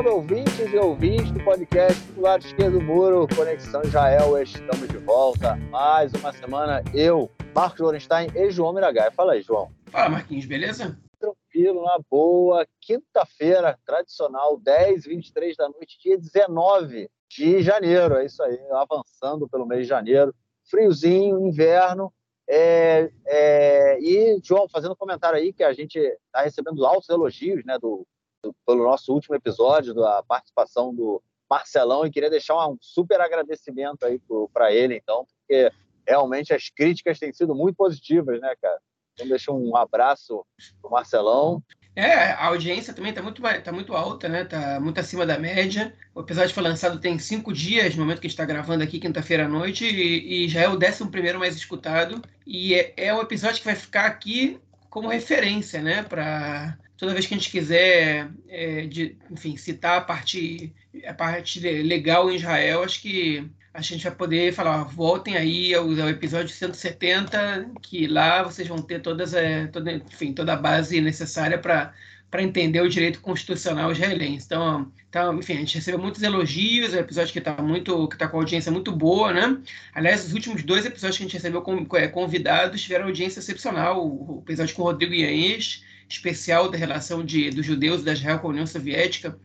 salve, ouvintes e ouvintes do podcast do lado esquerdo do muro, Conexão Israel. Estamos de volta. Mais uma semana. Eu, Marcos Lorenstein e João Miragai. Fala aí, João. Fala, Marquinhos, beleza? Tranquilo, na boa. Quinta-feira, tradicional, 10, 23 da noite, dia 19 de janeiro. É isso aí, avançando pelo mês de janeiro. Friozinho, inverno. É, é, e, João, fazendo um comentário aí que a gente está recebendo altos elogios né, do, do, pelo nosso último episódio, da participação do Marcelão, e queria deixar um super agradecimento aí para ele, então, porque realmente as críticas têm sido muito positivas, né, cara? Então, deixa um abraço pro Marcelão. É, a audiência também está muito, tá muito alta, né? Tá muito acima da média. O episódio foi lançado tem cinco dias, no momento que a gente está gravando aqui, quinta-feira à noite, e, e, já é o décimo primeiro mais escutado. E é, é um episódio que vai ficar aqui como referência, né? Para toda vez que a gente quiser, é, de, enfim, citar a parte, a parte legal em Israel, acho que a gente vai poder falar, ó, voltem aí ao, ao, episódio 170, que lá vocês vão ter todas, é, toda, enfim, toda a base necessária para para entender o direito constitucional israelense. Então, então, enfim, a gente recebeu muitos elogios, é um episódio que está muito, que tá com audiência muito boa, né? Aliás, os últimos dois episódios que a gente recebeu com, é, convidados tiveram audiência excepcional. O, o episódio com o Rodrigo Yanes, especial da relação de, dos judeus da Israel com a União Soviética,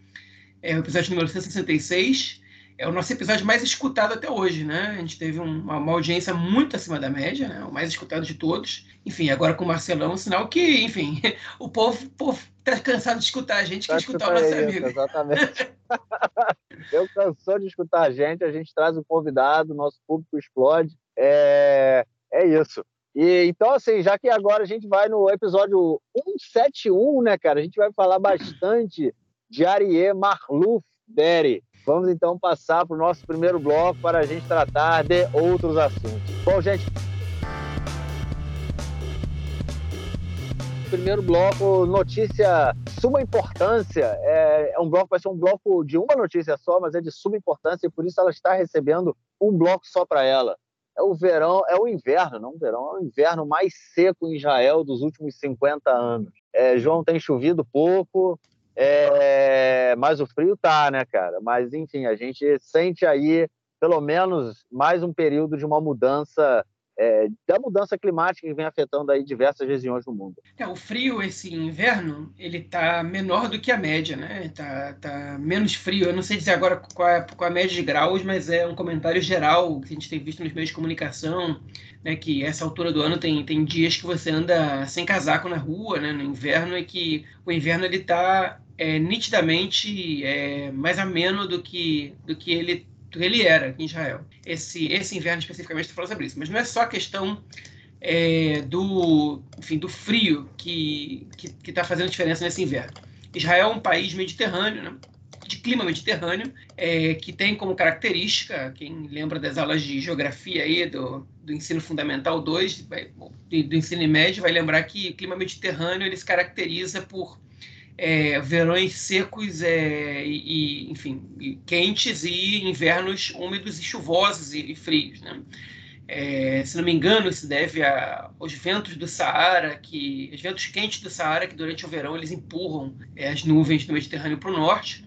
é o episódio número 166 é o nosso episódio mais escutado até hoje, né? A gente teve uma, uma, audiência muito acima da média, né? O mais escutado de todos. Enfim, agora com o Marcelão, sinal que, enfim, o povo, povo tá cansado de escutar a gente, quer escutar o nosso isso, amigo. Exatamente. Eu cansou de escutar a gente, a gente traz um convidado, nosso público explode. É, é isso. E, então, assim, já que agora a gente vai no episódio 171, né, cara? A gente vai falar bastante de Arié Marluf Berry. Vamos então passar para o nosso primeiro bloco para a gente tratar de outros assuntos. Bom, gente. Primeiro bloco, notícia suma importância. É, é um bloco, vai ser um bloco de uma notícia só, mas é de suma importância e por isso ela está recebendo um bloco só para ela. É o verão, é o inverno, não o verão, é o inverno mais seco em Israel dos últimos 50 anos. É, João tem chovido pouco, é, mas o frio tá, né, cara? Mas, enfim, a gente sente aí, pelo menos, mais um período de uma mudança é, da mudança climática que vem afetando aí diversas regiões do mundo. É, o frio esse inverno ele está menor do que a média, né? Tá, tá menos frio. Eu não sei dizer agora qual é, qual é a média de graus, mas é um comentário geral que a gente tem visto nos meios de comunicação, né? Que essa altura do ano tem, tem dias que você anda sem casaco na rua, né? No inverno é que o inverno ele está é, nitidamente é, mais ameno do que do que ele que ele era em Israel. Esse, esse inverno especificamente está falando sobre isso. Mas não é só a questão é, do, enfim, do frio que está fazendo diferença nesse inverno. Israel é um país mediterrâneo, né? de clima mediterrâneo, é, que tem como característica, quem lembra das aulas de geografia aí, do, do ensino fundamental 2, do, do ensino médio, vai lembrar que o clima mediterrâneo ele se caracteriza por é, verões secos é, e, enfim, e quentes e invernos úmidos e chuvosos e, e frios, né? É, se não me engano, isso deve a, aos ventos do Saara, que os ventos quentes do Saara, que durante o verão eles empurram é, as nuvens do Mediterrâneo para o norte.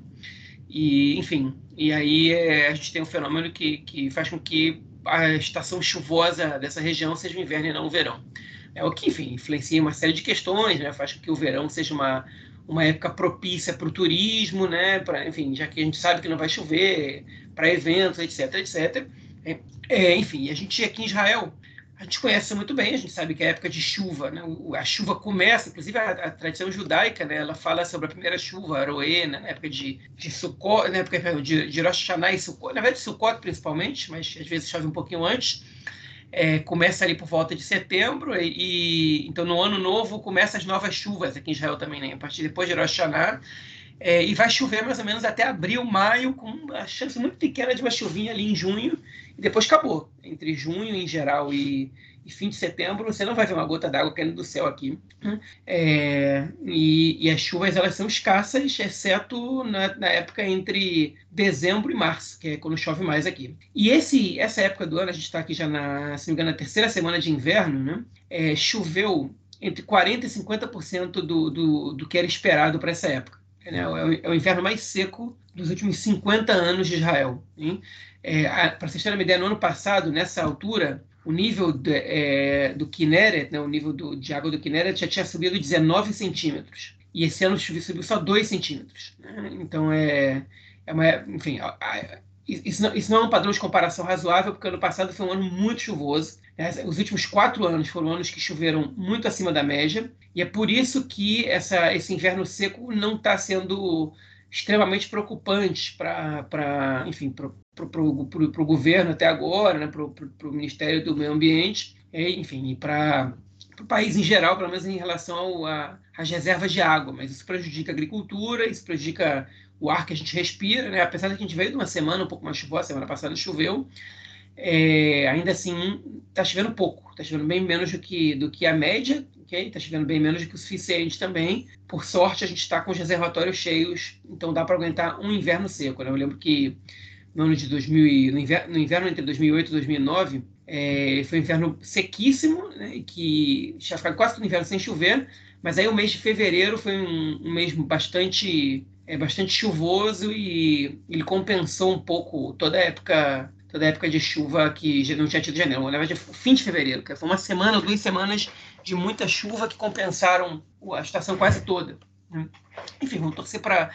E, enfim, e aí é, a gente tem um fenômeno que, que faz com que a estação chuvosa dessa região seja o inverno e não o verão. É o que, enfim, influencia uma série de questões, né? faz com que o verão seja uma, uma época propícia para o turismo, né? Pra, enfim, já que a gente sabe que não vai chover, para eventos, etc, etc. É, é, enfim, a gente aqui em Israel, a gente conhece muito bem, a gente sabe que é época de chuva, né? a chuva começa, inclusive a, a, tradição judaica, né? ela fala sobre a primeira chuva, Aroê, né? na época de, de Sukkot, na época de, de Rosh Hashanah e Sukkot, na verdade Sukkot principalmente, mas às vezes chove um pouquinho antes, é, começa ali por volta de setembro e, e, então no ano novo começa as novas chuvas aqui em Israel também, né? A partir depois de Rosh Hashanah é, e vai chover mais ou menos até abril, maio, com uma chance muito pequena de uma chuvinha ali em junho e depois acabou. Entre junho em geral e, e fim de setembro, você não vai ver uma gota d'água caindo do céu aqui. É, e, e, as chuvas elas são escassas, exceto na, na, época entre dezembro e março, que é quando chove mais aqui. E esse, essa época do ano, a gente está aqui já na, se não me engano, na terceira semana de inverno, né? É, choveu entre 40% e 50% do, do, do que era esperado para essa época. Né, é o inverno mais seco dos últimos 50 anos de Israel. É, Para vocês terem uma ideia, no ano passado, nessa altura, o nível de, é, do Kinneret, né, o nível do, de água do Kinneret já tinha subido 19 centímetros. E esse ano subiu só 2 centímetros. Né? Então, é, é uma, enfim, isso, não, isso não é um padrão de comparação razoável, porque ano passado foi um ano muito chuvoso. Né? Os últimos quatro anos foram anos que choveram muito acima da média. E é por isso que essa, esse inverno seco não está sendo extremamente preocupante para, o governo até agora, né, para o Ministério do Meio Ambiente, e, enfim, e para o país em geral, pelo menos em relação às reservas de água. Mas isso prejudica a agricultura, isso prejudica o ar que a gente respira, né? apesar de que a gente veio de uma semana um pouco mais chuvosa, semana passada choveu, é, ainda assim está chovendo pouco, está chovendo bem menos do que, do que a média, ok? Está chovendo bem menos do que o suficiente também. Por sorte, a gente está com os reservatórios cheios, então dá para aguentar um inverno seco. Né? Eu lembro que no ano de 2000, no inverno, no inverno entre 2008 e 2009, é, foi um inverno sequíssimo, né? que tinha ficado quase todo inverno sem chover, mas aí o mês de fevereiro foi um, um mês bastante, é, bastante chuvoso e ele compensou um pouco toda a época toda a época de chuva que não tinha tido janeiro, na verdade, fim de fevereiro, que foi uma semana duas semanas de muita chuva que compensaram a estação quase toda. Né? Enfim, vamos torcer para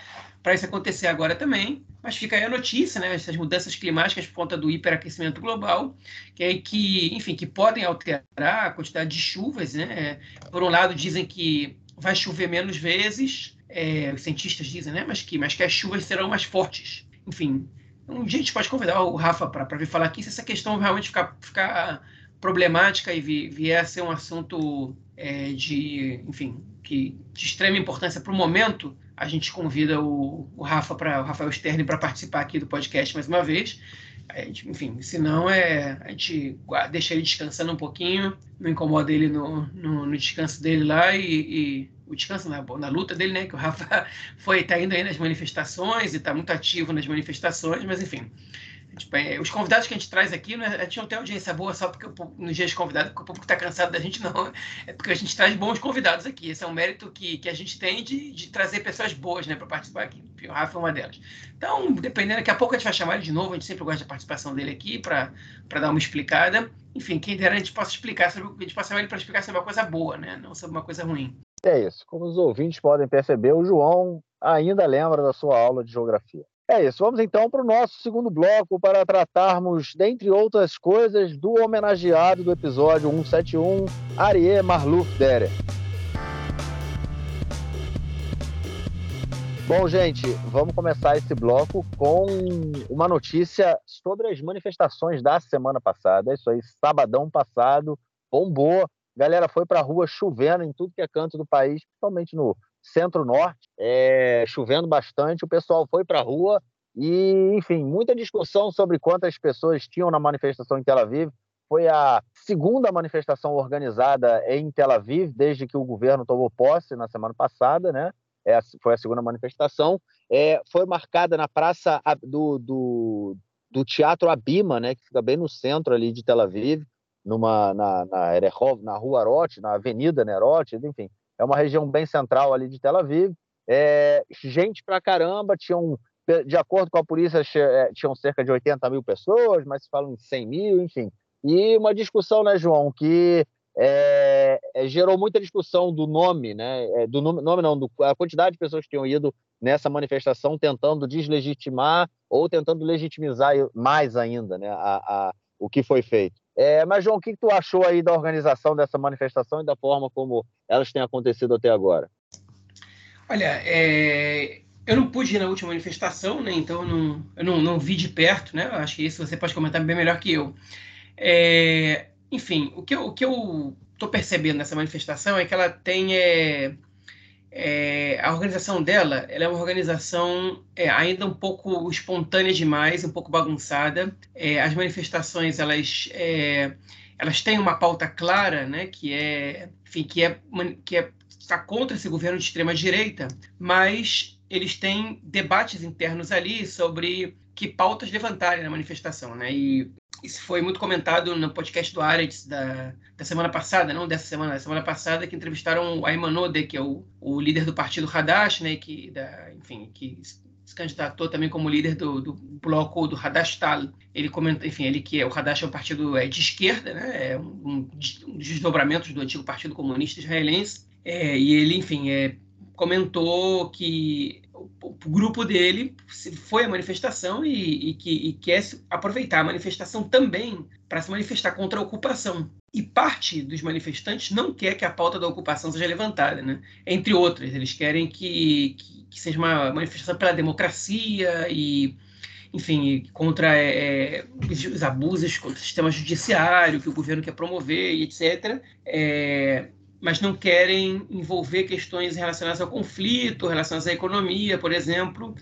isso acontecer agora também, mas fica aí a notícia, né, essas mudanças climáticas por conta do hiperaquecimento global, que, é que, enfim, que podem alterar a quantidade de chuvas. Né? Por um lado, dizem que vai chover menos vezes, é, os cientistas dizem, né, mas, que, mas que as chuvas serão mais fortes. Enfim, um dia a gente pode convidar o Rafa para vir falar aqui se essa questão realmente ficar, ficar problemática e vier a ser um assunto é, de, enfim, que, de extrema importância para o momento, a gente convida o, o Rafa para o Rafael Stern para participar aqui do podcast mais uma vez. Gente, enfim, se não é a gente deixa ele descansando um pouquinho, não incomoda ele no, no, no descanso dele lá e, e o descanso na, na, luta dele, né? Que o Rafa foi tá indo aí nas manifestações e está muito ativo nas manifestações, mas enfim, Tipo, é, os convidados que a gente traz aqui, né, a gente não tem audiência boa só porque nos dias de convidado, porque o público está cansado da gente, não. É porque a gente traz bons convidados aqui. Esse é um mérito que, que a gente tem de, de trazer pessoas boas né, para participar aqui. O Rafa é uma delas. Então, dependendo, daqui a pouco a gente vai chamar ele de novo. A gente sempre gosta da participação dele aqui para dar uma explicada. Enfim, quem dera a gente possa explicar sobre, a gente possa ele para explicar sobre uma coisa boa, né? Não sobre uma coisa ruim. É isso. Como os ouvintes podem perceber, o João ainda lembra da sua aula de geografia. É isso. Vamos então para o nosso segundo bloco para tratarmos, dentre outras coisas, do homenageado do episódio 171, Arie Marluf Dere. Bom, gente, vamos começar esse bloco com uma notícia sobre as manifestações da semana passada. Isso aí, sabadão passado, bombou. Galera foi para a rua chovendo em tudo que é canto do país, principalmente no centro-norte, é, chovendo bastante, o pessoal foi para a rua e, enfim, muita discussão sobre quantas pessoas tinham na manifestação em Tel Aviv. Foi a segunda manifestação organizada em Tel Aviv desde que o governo tomou posse na semana passada, né? É, foi a segunda manifestação. É, foi marcada na praça do, do, do Teatro Abima, né? Que fica bem no centro ali de Tel Aviv, numa, na, na Erechov, na Rua Arot, na Avenida Nerot, enfim, é uma região bem central ali de Tel Aviv. É, gente pra caramba, tinham, de acordo com a polícia, é, tinham cerca de 80 mil pessoas, mas se falam em 100 mil, enfim. E uma discussão, né, João, que é, é, gerou muita discussão do nome, né? É, do nome, nome não, do, a quantidade de pessoas que tinham ido nessa manifestação tentando deslegitimar ou tentando legitimizar mais ainda, né? A, a, o que foi feito. É, mas, João, o que, tu achou aí da organização dessa manifestação e da forma como elas têm acontecido até agora? Olha, é, eu não pude ir na última manifestação, né? Então não, eu não, não vi de perto, né? Acho que isso você pode comentar bem melhor que eu. É, enfim, o que eu, o que eu percebendo nessa manifestação é que ela tem é, é, a organização dela ela é uma organização é, ainda um pouco espontânea demais, um pouco bagunçada. É, as manifestações elas é, elas têm uma pauta clara, né, que é, enfim, que é que é está contra esse governo de extrema direita, mas eles têm debates internos ali sobre que pautas levantarem na manifestação, né? E isso foi muito comentado no podcast do Aretz da, da semana passada, não dessa semana, da semana passada, que entrevistaram o Ayman Ode, que é o, o líder do partido Hadash, né? Que, da, enfim, que se candidatou também como líder do, do bloco do Hadash-Tal. Ele comenta, enfim, ele que é o Hadash é um partido é, de esquerda, né? É um, um, dos desdobramentos do antigo Partido Comunista Israelense. É, e ele, enfim, é, comentou que o, grupo dele foi à manifestação e, e, que, e quer aproveitar a manifestação também para se manifestar contra a ocupação. E parte dos manifestantes não quer que a pauta da ocupação seja levantada, né? entre outras. Eles querem que, que, que seja uma manifestação pela democracia e enfim, contra é, é os abusos contra o sistema judiciário que o governo quer promover e etc. É, mas não querem envolver questões relacionadas ao conflito, relacionadas à economia, por exemplo,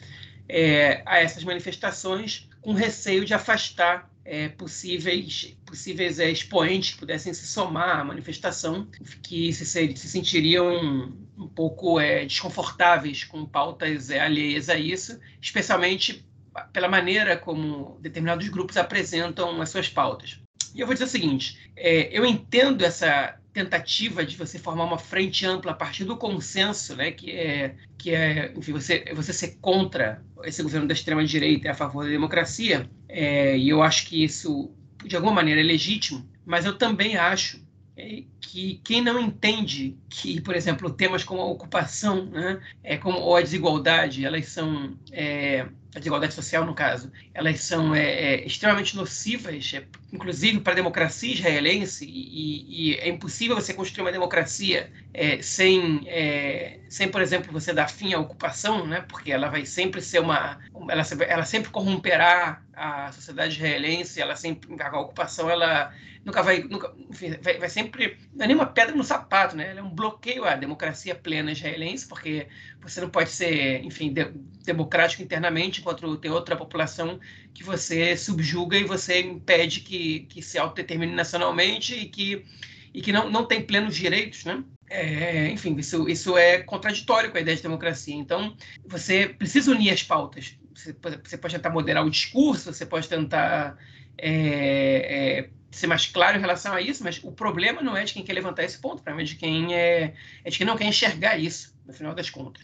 é, a essas manifestações, com receio de afastar é, possíveis, possíveis é, expoentes que pudessem se somar à manifestação, que se, se sentiriam um pouco é, desconfortáveis com pautas é, alheias a isso, especialmente pela maneira como determinados grupos apresentam as suas pautas. E eu vou dizer o seguinte: é, eu entendo essa tentativa de você formar uma frente ampla a partir do consenso, né, que é que é, enfim, você você ser contra esse governo da extrema direita e a favor da democracia, é, e eu acho que isso de alguma maneira é legítimo, mas eu também acho é, que quem não entende que, por exemplo, temas como a ocupação, né, é como ou a desigualdade, elas são é, a desigualdade social, no caso, elas são é, é, extremamente nocivas, é, inclusive para a democracia israelense, e, e, é impossível você construir uma democracia é, sem, é, sem, por exemplo, você dar fim à ocupação, né? porque ela vai sempre ser uma. Ela, ela sempre corromperá a sociedade israelense, ela sempre. A ocupação, ela nunca vai. Nunca, enfim, vai, vai sempre. Não é nenhuma pedra no sapato, né? Ela é um bloqueio à democracia plena israelense, porque você não pode ser, enfim, de, democrático internamente, enquanto tem outra população que você subjuga e você impede que, que se autodetermine nacionalmente e que, e que não, não tem plenos direitos, né? É, enfim, isso, isso é contraditório com a ideia de democracia. Então, você precisa unir as pautas. Você, você pode tentar moderar o discurso, você pode tentar é, é, ser mais claro em relação a isso, mas o problema não é de quem quer levantar esse ponto, o problema é de quem, é, é de quem não quer enxergar isso, no final das contas.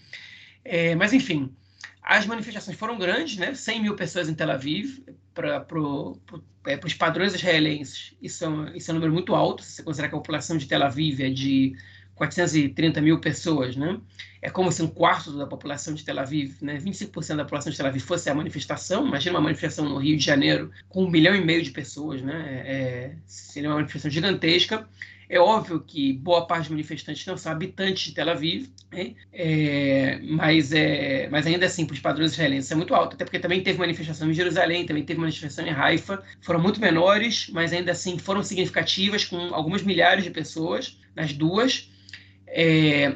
É, mas, enfim, as manifestações foram grandes, né? 100 mil pessoas em Tel Aviv, para pro, pro, é, os padrões israelenses, isso é, um, isso é um número muito alto, se você considerar que a população de Tel Aviv é de 430 mil pessoas, né? É como se um quarto da população de Tel Aviv, né? 25% da população de Tel Aviv fosse a manifestação. Imagina uma manifestação no Rio de Janeiro com um milhão e meio de pessoas, né? É, seria uma manifestação gigantesca. É óbvio que boa parte dos manifestantes não são habitantes de Tel Aviv, né? é, mas, é, mas ainda assim, para os padrões israelenses, é muito alto. Até porque também teve manifestação em Jerusalém, também teve manifestação em Haifa. Foram muito menores, mas ainda assim foram significativas, com algumas milhares de pessoas nas duas. É,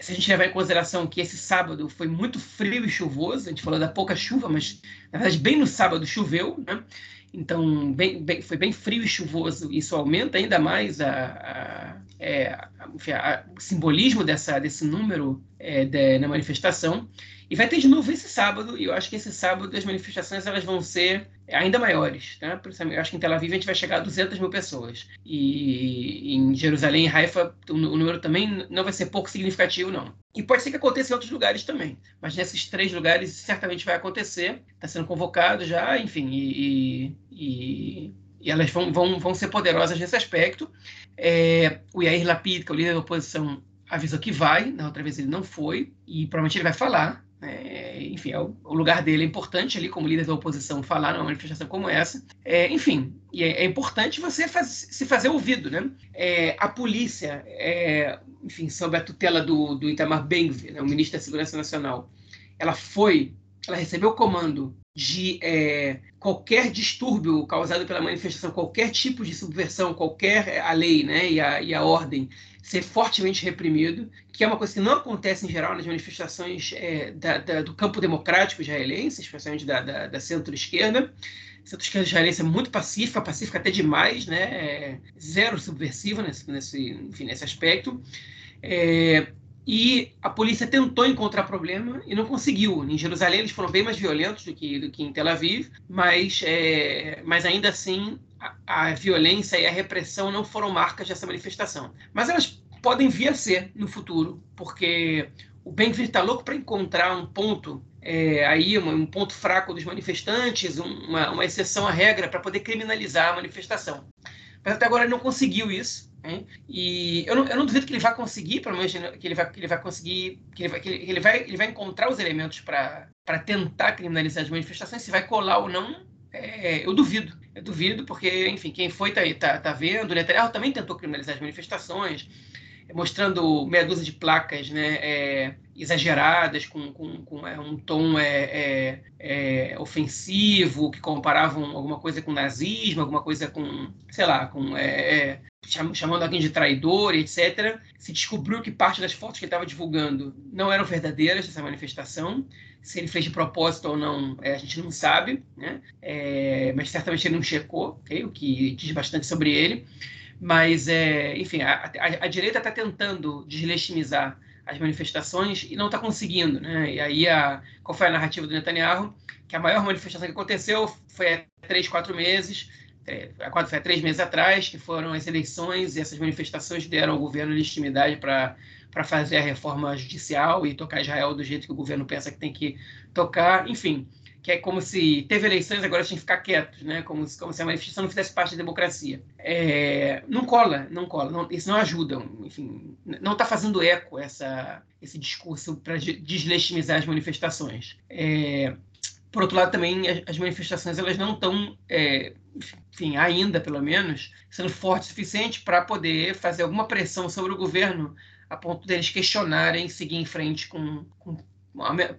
se a gente levar em consideração que esse sábado foi muito frio e chuvoso, a gente falou da pouca chuva, mas na verdade bem no sábado choveu, né? Então bem, bem, foi bem frio e chuvoso. Isso aumenta ainda mais a, a, é, a, o simbolismo dessa, desse número é, de, na manifestação. E vai ter de novo esse sábado, e eu acho que esse sábado as manifestações elas vão ser ainda maiores. Né? Eu acho que em Tel Aviv a gente vai chegar a 200 mil pessoas. E em Jerusalém e Haifa o número também não vai ser pouco significativo, não. E pode ser que aconteça em outros lugares também. Mas nesses três lugares certamente vai acontecer. Está sendo convocado já, enfim, e, e, e elas vão, vão, vão ser poderosas nesse aspecto. É, o Yair Lapid, que é o líder da oposição, avisou que vai, na outra vez ele não foi, e provavelmente ele vai falar. É, enfim, é o, o, lugar dele é importante ali, como líder da oposição, falar numa manifestação como essa. É, enfim, e é, é, importante você faz, se fazer ouvido, né? É, a polícia, é, enfim, sob a tutela do, do Itamar ben né, o ministro da Segurança Nacional, ela foi, ela recebeu o comando de é, qualquer distúrbio causado pela manifestação, qualquer tipo de subversão, qualquer a lei né, e, a, e a ordem ser fortemente reprimido, que é uma coisa que não acontece em geral nas manifestações é, da, da, do campo democrático israelense, especialmente da, da centro-esquerda. Centro-esquerda israelense é muito pacífica, pacífica até demais, né? É zero subversiva nesse, nesse, enfim, nesse aspecto. É, E a polícia tentou encontrar problema e não conseguiu. Em Jerusalém eles foram bem mais violentos do que, do que em Tel Aviv, mas, é, mas ainda assim a, a violência e a repressão não foram marcas dessa manifestação. Mas elas podem vir a ser no futuro, porque o Ben-Gvir está louco para encontrar um ponto é, aí um, um, ponto fraco dos manifestantes, uma, uma exceção à regra para poder criminalizar a manifestação. Mas até agora ele não conseguiu isso. Né? E eu não, eu não, duvido que ele vai conseguir, pelo menos que ele vai, que ele vai conseguir, que ele vai, que ele, vai, ele vai encontrar os elementos para tentar criminalizar as manifestações, se vai colar ou não, é, eu duvido. Eu duvido, porque, enfim, quem foi tá, tá, tá vendo. O Netanyahu também tentou criminalizar as manifestações mostrando meia dúzia de placas né, é, exageradas, com, com, com é, um tom é, é, é, ofensivo, que comparavam alguma coisa com nazismo, alguma coisa com, sei lá, com é, chamando alguém de traidor, etc. Se descobriu que parte das fotos que ele estava divulgando não eram verdadeiras dessa manifestação. Se ele fez de propósito ou não, a gente não sabe, né? mas certamente ele não checou, okay? o que diz bastante sobre ele. Mas, é, enfim, a, a, a direita está tentando deslegitimizar as manifestações e não está conseguindo. Né? E aí, a, qual foi a narrativa do Netanyahu? Que a maior manifestação que aconteceu foi há três, quatro meses, é, quatro, foi há três meses atrás, que foram as eleições, e essas manifestações deram ao governo legitimidade para para fazer a reforma judicial e tocar Israel do jeito que o governo pensa que tem que tocar. Enfim, que é como se teve eleições, agora tinha que ficar quietos, né? Como, se, como se a manifestação não fizesse parte da democracia. É, não cola, não cola, não, isso não ajuda, enfim, não está fazendo eco essa, esse discurso para deslegitimizar as manifestações. É, por outro lado, também as manifestações elas não estão, é, enfim, ainda pelo menos, sendo fortes o suficiente para poder fazer alguma pressão sobre o governo a ponto deles questionarem seguir em frente com com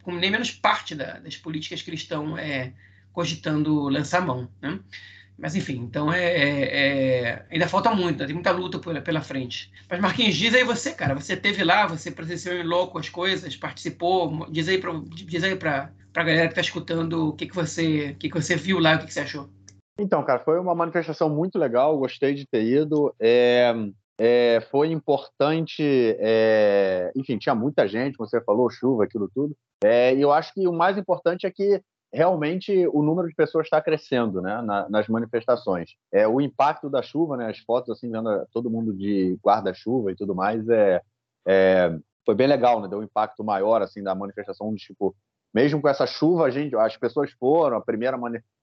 nem menos parte da, das políticas que eles estão é, cogitando lançar mão. Né? Mas, enfim, então é, é, é ainda falta muito, né? tem muita luta pela, pela frente. Mas, Marquinhos, diz aí você, cara, você teve lá, você presenciou em louco as coisas, participou, diz aí para diz aí galera que está escutando o que, que, você, que, que você viu lá, o que, que você achou. Então, cara, foi uma manifestação muito legal, gostei de ter ido. É, é, foi importante, é, enfim, tinha muita gente, como você falou, chuva, aquilo tudo. É, e eu acho que o mais importante é que realmente o número de pessoas está crescendo né, na, nas manifestações. É, o impacto da chuva, né, as fotos, assim, vendo todo mundo de guarda-chuva e tudo mais, é, é, foi bem legal, né, deu um impacto maior assim, da manifestação, de, tipo, mesmo com essa chuva, a gente, as pessoas foram, a primeira,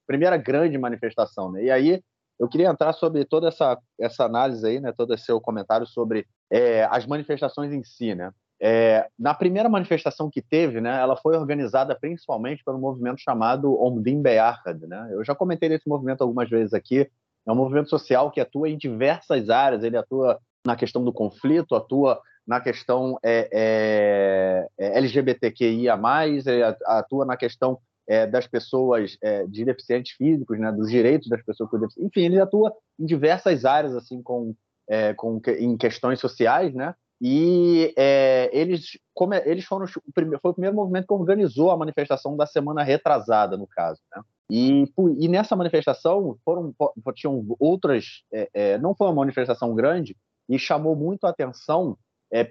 primeira grande manifestação. Né, e aí eu queria entrar sobre toda essa, essa análise aí, né, todo esse seu comentário sobre é, as manifestações em si, né? É, na primeira manifestação que teve, né, ela foi organizada principalmente pelo movimento chamado Omdim Beyachad, né? Eu já comentei desse movimento algumas vezes aqui. É um movimento social que atua em diversas áreas. Ele atua na questão do conflito, atua na questão é, é, é LGBTQIA+, atua na questão é, das pessoas é, de deficientes físicos, né, dos direitos das pessoas com deficiência. Enfim, ele atua em diversas áreas, assim, com, é, com em questões sociais, né? E é, eles, como eles foram o primeiro, foi o primeiro movimento que organizou a manifestação da semana retrasada, no caso, né? E, e nessa manifestação foram tinham outras, é, é, não foi uma manifestação grande e chamou muito a atenção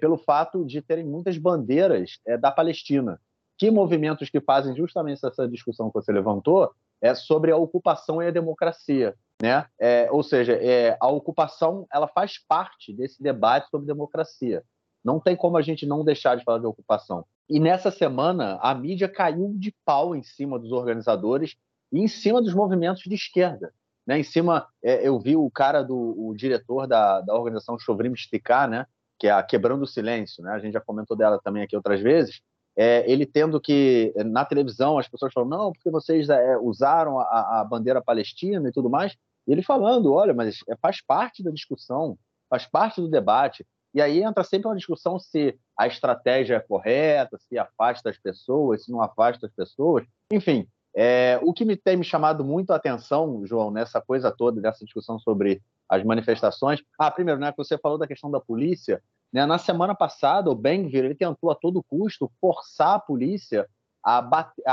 pelo fato de terem muitas bandeiras da Palestina que movimentos que fazem justamente essa discussão que você levantou é sobre a ocupação e a democracia, né? É, ou seja, é, a ocupação ela faz parte desse debate sobre democracia. Não tem como a gente não deixar de falar de ocupação. E nessa semana a mídia caiu de pau em cima dos organizadores e em cima dos movimentos de esquerda. Né? Em cima, é, eu vi o cara do o diretor da, da organização Chovrim Esticar, né? que é a Quebrando o Silêncio, né? a gente já comentou dela também aqui outras vezes, é, ele tendo que, na televisão, as pessoas falam, não, porque vocês é, usaram a, a, bandeira palestina e tudo mais, e ele falando, olha, mas é, faz parte da discussão, faz parte do debate, e aí entra sempre uma discussão se a estratégia é correta, se afasta as pessoas, se não afasta as pessoas, enfim, é, o que me tem me chamado muito a atenção, João, nessa coisa toda, dessa discussão sobre as manifestações, ah, primeiro, né, que você falou da questão da polícia, né? Na semana passada, o Ben-Gvir ele tentou a todo custo forçar a polícia a, a,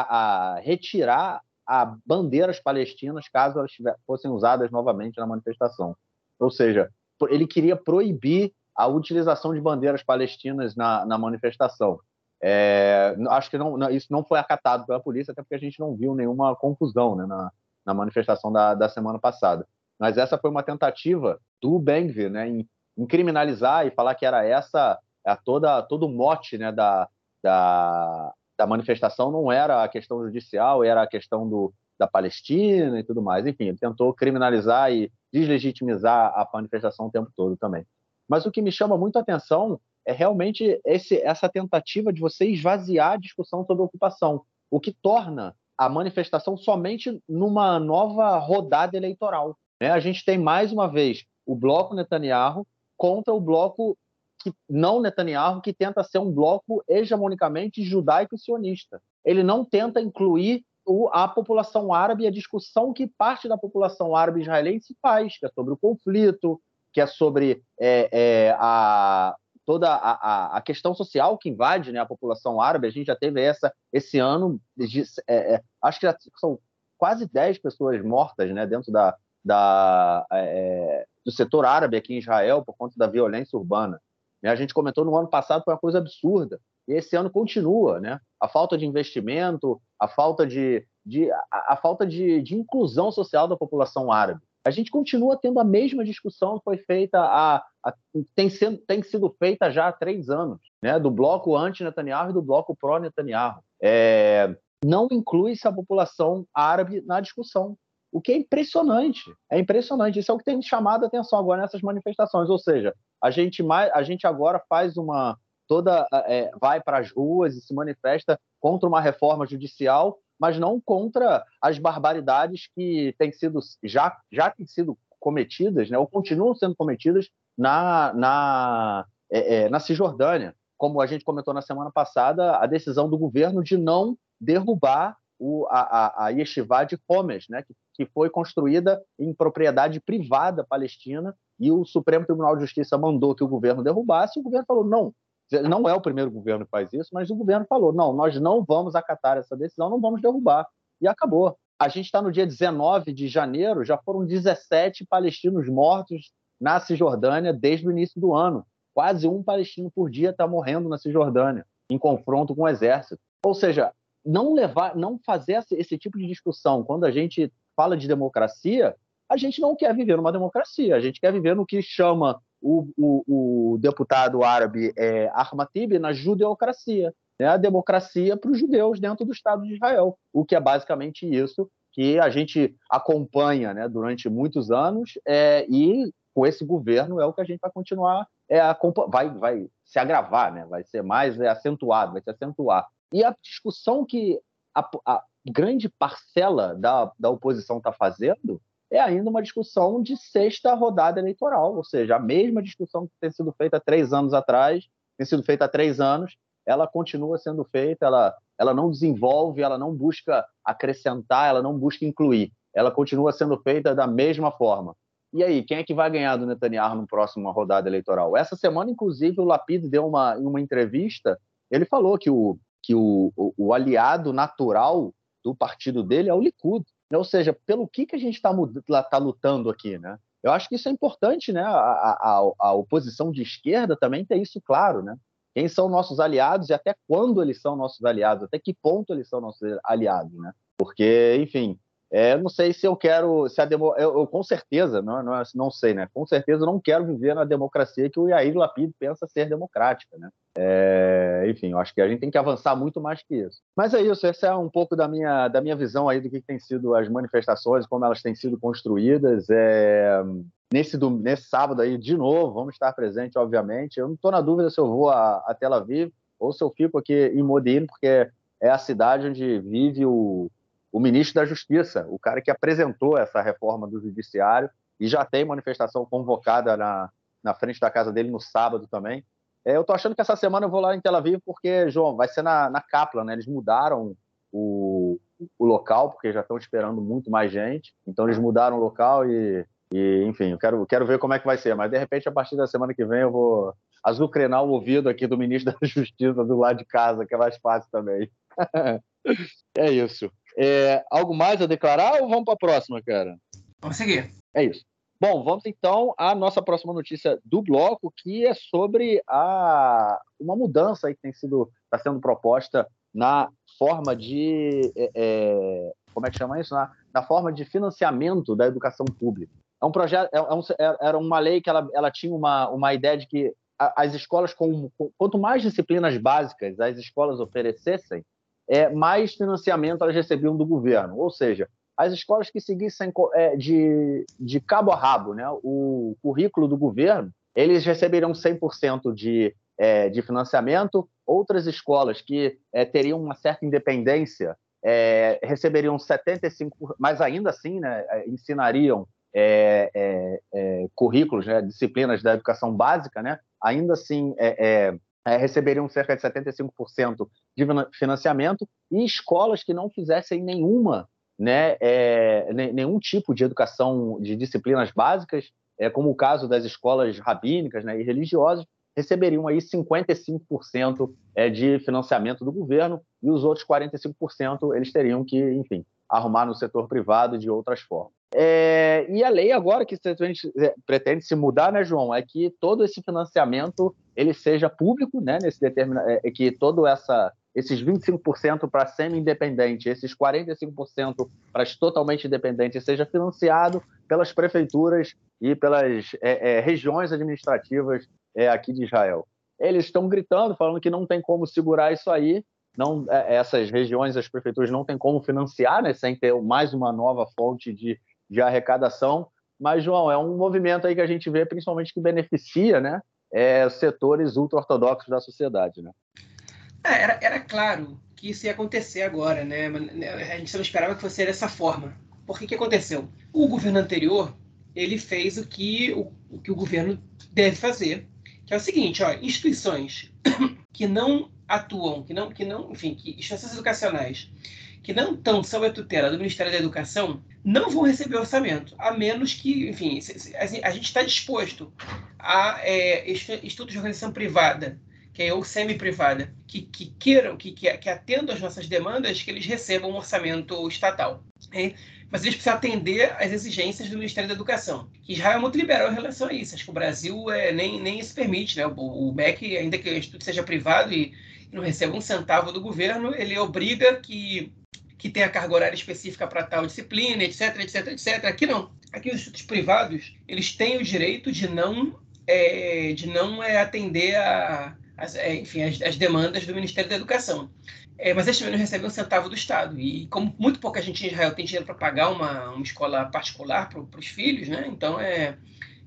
a retirar a bandeiras palestinas caso elas fossem usadas novamente na manifestação. Ou seja, ele queria proibir a utilização de bandeiras palestinas na, na manifestação. É, acho que não, isso não foi acatado pela polícia, até porque a gente não viu nenhuma confusão né, na, na manifestação da, da semana passada. Mas essa foi uma tentativa do Bengvir né, em, em criminalizar e falar que era essa a toda todo o mote né, da, da, da manifestação não era a questão judicial, era a questão do, da Palestina e tudo mais. Enfim, ele tentou criminalizar e deslegitimizar a manifestação o tempo todo também. Mas o que me chama muito a atenção é realmente esse, essa tentativa de você esvaziar a discussão sobre a ocupação, o que torna a manifestação somente numa nova rodada eleitoral. Né? A gente tem mais uma vez o bloco Netanyahu contra o bloco que, não Netanyahu, que tenta ser um bloco hegemonicamente judaico e sionista. Ele não tenta incluir o, a população árabe a discussão que parte da população árabe israelense faz, que é sobre o conflito, que é sobre é, é, a, toda a, a, questão social que invade né, a população árabe. A gente já teve essa esse ano, de, é, é acho que são quase 10 pessoas mortas né, dentro da, da, é, do setor árabe aqui em Israel por conta da violência urbana. Né, a gente comentou no ano passado, foi uma coisa absurda. E esse ano continua, né? A falta de investimento, a falta de, de a, a falta de, de inclusão social da população árabe a gente continua tendo a mesma discussão que foi feita a, a tem, sendo, tem sido feita já há três anos, né? do bloco anti-Netanyahu e do bloco pró-Netanyahu. É, não inclui-se a população árabe na discussão, o que é impressionante. É impressionante. Isso é o que tem chamado a atenção agora nessas manifestações. Ou seja, a gente, mais, a gente agora faz uma toda é, vai para as ruas e se manifesta contra uma reforma judicial mas não contra as barbaridades que têm sido já já têm sido cometidas, né, ou continuam sendo cometidas na na é, é, na Cisjordânia, como a gente comentou na semana passada, a decisão do governo de não derrubar o, a, a, Yeshiva de Homes, né, que, que foi construída em propriedade privada palestina, e o Supremo Tribunal de Justiça mandou que o governo derrubasse, e o governo falou: não, não é o primeiro governo que faz isso, mas o governo falou: não, nós não vamos acatar essa decisão, não vamos derrubar. E acabou. A gente está no dia 19 de janeiro, já foram 17 palestinos mortos na Cisjordânia desde o início do ano. Quase um palestino por dia está morrendo na Cisjordânia, em confronto com o exército. Ou seja, não levar, não fazer esse, esse tipo de discussão quando a gente fala de democracia, a gente não quer viver numa democracia, a gente quer viver no que chama o, o, o deputado árabe é, Ahmatib na judeocracia, né? a democracia para os judeus dentro do Estado de Israel, o que é basicamente isso que a gente acompanha né, durante muitos anos é, e com esse governo é o que a gente vai continuar é, vai, vai se agravar, né? vai ser mais é, acentuado, vai se acentuar. E a discussão que a, a grande parcela da, da oposição está fazendo é ainda uma discussão de sexta rodada eleitoral, ou seja, a mesma discussão que tem sido feita três anos atrás, tem sido feita há três anos, ela continua sendo feita, ela, ela não desenvolve, ela não busca acrescentar, ela não busca incluir, ela continua sendo feita da mesma forma. E aí, quem é que vai ganhar do Netanyahu no próximo rodada eleitoral? Essa semana, inclusive, o Lapid deu uma, uma entrevista, ele falou que o, que o, o, o aliado natural do partido dele é o Likud. Ou seja, pelo que, que a gente está tá lutando aqui, né? Eu acho que isso é importante, né? A, a, a, oposição de esquerda também ter isso claro, né? Quem são nossos aliados e até quando eles são nossos aliados, até que ponto eles são nossos aliados, né? Porque, enfim, é, não sei se eu quero, se a demo, eu, eu, com certeza, não, não, não sei, né? Com certeza não quero viver na democracia que o Yair Lapid pensa ser democrática, né? É, enfim, eu acho que a gente tem que avançar muito mais que isso. Mas é isso, essa é um pouco da minha, da minha visão aí do que tem sido as manifestações, como elas têm sido construídas. É, nesse, nesse sábado aí, de novo, vamos estar presente, obviamente. Eu não estou na dúvida se eu vou a, a Tel Aviv ou se eu fico aqui em Modin, porque é a cidade onde vive o o ministro da Justiça, o cara que apresentou essa reforma do judiciário e já tem manifestação convocada na, na frente da casa dele no sábado também. É, eu estou achando que essa semana eu vou lá em Tel Aviv porque, João, vai ser na, na Kaplan, né? Eles mudaram o, o local porque já estão esperando muito mais gente. Então eles mudaram o local e, e, enfim, eu quero, quero ver como é que vai ser. Mas de repente, a partir da semana que vem, eu vou azucrenar o ouvido aqui do ministro da Justiça do lado de casa, que é mais fácil também. é isso. É, algo mais a declarar ou vamos para a próxima, cara? Vamos seguir. É isso. Bom, vamos então à nossa próxima notícia do bloco, que é sobre a, uma mudança aí que tem sido está sendo proposta na forma de é, é, como é que chama isso? Na, na, forma de financiamento da educação pública. É um projeto, é, é um, é, era uma lei que ela, ela tinha uma, uma ideia de que as escolas, com, com, quanto mais disciplinas básicas as escolas oferecessem, é, mais financiamento elas recebiam do governo. Ou seja, as escolas que seguissem é, de, de cabo a rabo né, o currículo do governo, eles receberiam 100% de, é, de financiamento. Outras escolas que é, teriam uma certa independência é, receberiam 75%, mas ainda assim né, é, ensinariam currículos, né, disciplinas da educação básica, né, ainda assim receberiam cerca de 75% de financiamento, e escolas que não fizessem nenhuma né, é, nenhum tipo de educação de disciplinas básicas, é, como o caso das escolas rabínicas né, e religiosas, receberiam aí 55% é, de financiamento do governo e os outros 45% eles teriam que, enfim, arrumar no setor privado de outras formas. É, e a lei agora que é, pretende se mudar, né, João, é que todo esse financiamento ele seja público, né, nesse determina, é, é que todo essa esses 25% para semi-independente, esses 45% para totalmente independente, seja financiado pelas prefeituras e pelas é, é, regiões administrativas é, aqui de Israel. Eles estão gritando, falando que não tem como segurar isso aí, não, é, essas regiões, as prefeituras não têm como financiar, né, sem ter mais uma nova fonte de, de arrecadação. Mas, João, é um movimento aí que a gente vê, principalmente, que beneficia né, é, setores ultra-ortodoxos da sociedade. Né? É, era, era claro que isso ia acontecer agora, né? A gente não esperava que fosse dessa forma. Por que, que aconteceu? O governo anterior ele fez o que o, o que o governo deve fazer, que é o seguinte: ó, instituições que não atuam, que não, que não, enfim, que instituições educacionais que não estão sob a tutela do Ministério da Educação não vão receber orçamento, a menos que, enfim, a gente está disposto a é, institutos de organização privada que é ou semi-privada, que, que queiram, que, que, que atendam às nossas demandas, que eles recebam um orçamento estatal. Hein? Mas eles precisam atender às exigências do Ministério da Educação. Que Israel é muito liberal em relação a isso. Acho que o Brasil é, nem, nem isso permite. Né? O, o MEC, ainda que o instituto seja privado e não receba um centavo do governo, ele obriga que, que tenha carga horária específica para tal disciplina, etc, etc, etc. Aqui não. Aqui os institutos privados, eles têm o direito de não, é, de não é, atender a as, é, enfim, as, as, demandas do Ministério da Educação. É, mas eles também não recebem um centavo do Estado. E como muito pouca gente em Israel tem dinheiro para pagar uma, uma escola particular para os filhos, né? então é,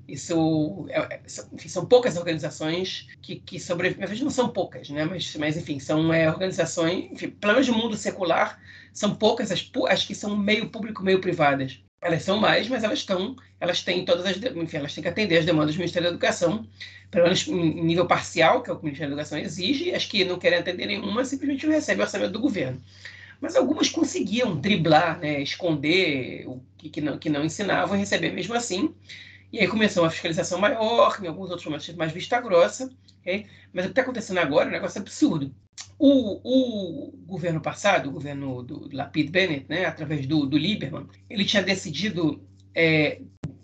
isso é, é enfim, são poucas organizações que, que sobrevivem. Não são poucas, né? mas, mas enfim, são é, organizações, enfim, pelo menos no mundo secular, são poucas as, as que são meio público, meio privadas. Elas são mais, mas elas estão, elas têm todas as, enfim, elas têm que atender as demandas do Ministério da Educação, pelo menos em nível parcial, que é o que o Ministério da Educação exige, as que não querem atender nenhuma simplesmente não recebem o orçamento do governo. Mas algumas conseguiam driblar, né, esconder o que, que, não, que não ensinavam e receber mesmo assim. E aí começou uma fiscalização maior, em alguns outros momentos mais vista grossa. Okay? Mas o que está acontecendo agora é um negócio absurdo. O, o, governo passado, o governo do, Lapid Bennett, né, através do, do Lieberman, ele tinha decidido é,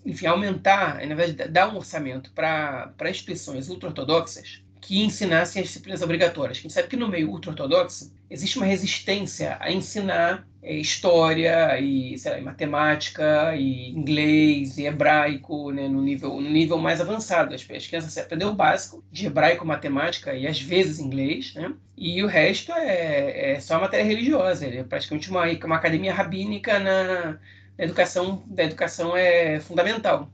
enfim, aumentar, na verdade, dar um orçamento para instituições ultra-ortodoxas que ensinassem as disciplinas obrigatórias. A gente sabe que no meio ultra-ortodoxo existe uma resistência a ensinar história e, lá, matemática e inglês e hebraico né, no, nível, no nível mais avançado. As, as crianças aprendem o básico de hebraico, matemática e às vezes inglês, né? e o resto é, é só matéria religiosa. É praticamente uma, uma academia rabínica na, da educação, da educação é fundamental.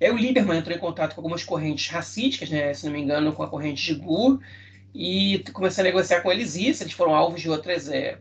E aí o Lieberman entrou em contato com algumas correntes racísticas, né, se não me engano, com a corrente de Gur, e começou a negociar com eles isso. Eles foram alvos de outras, é,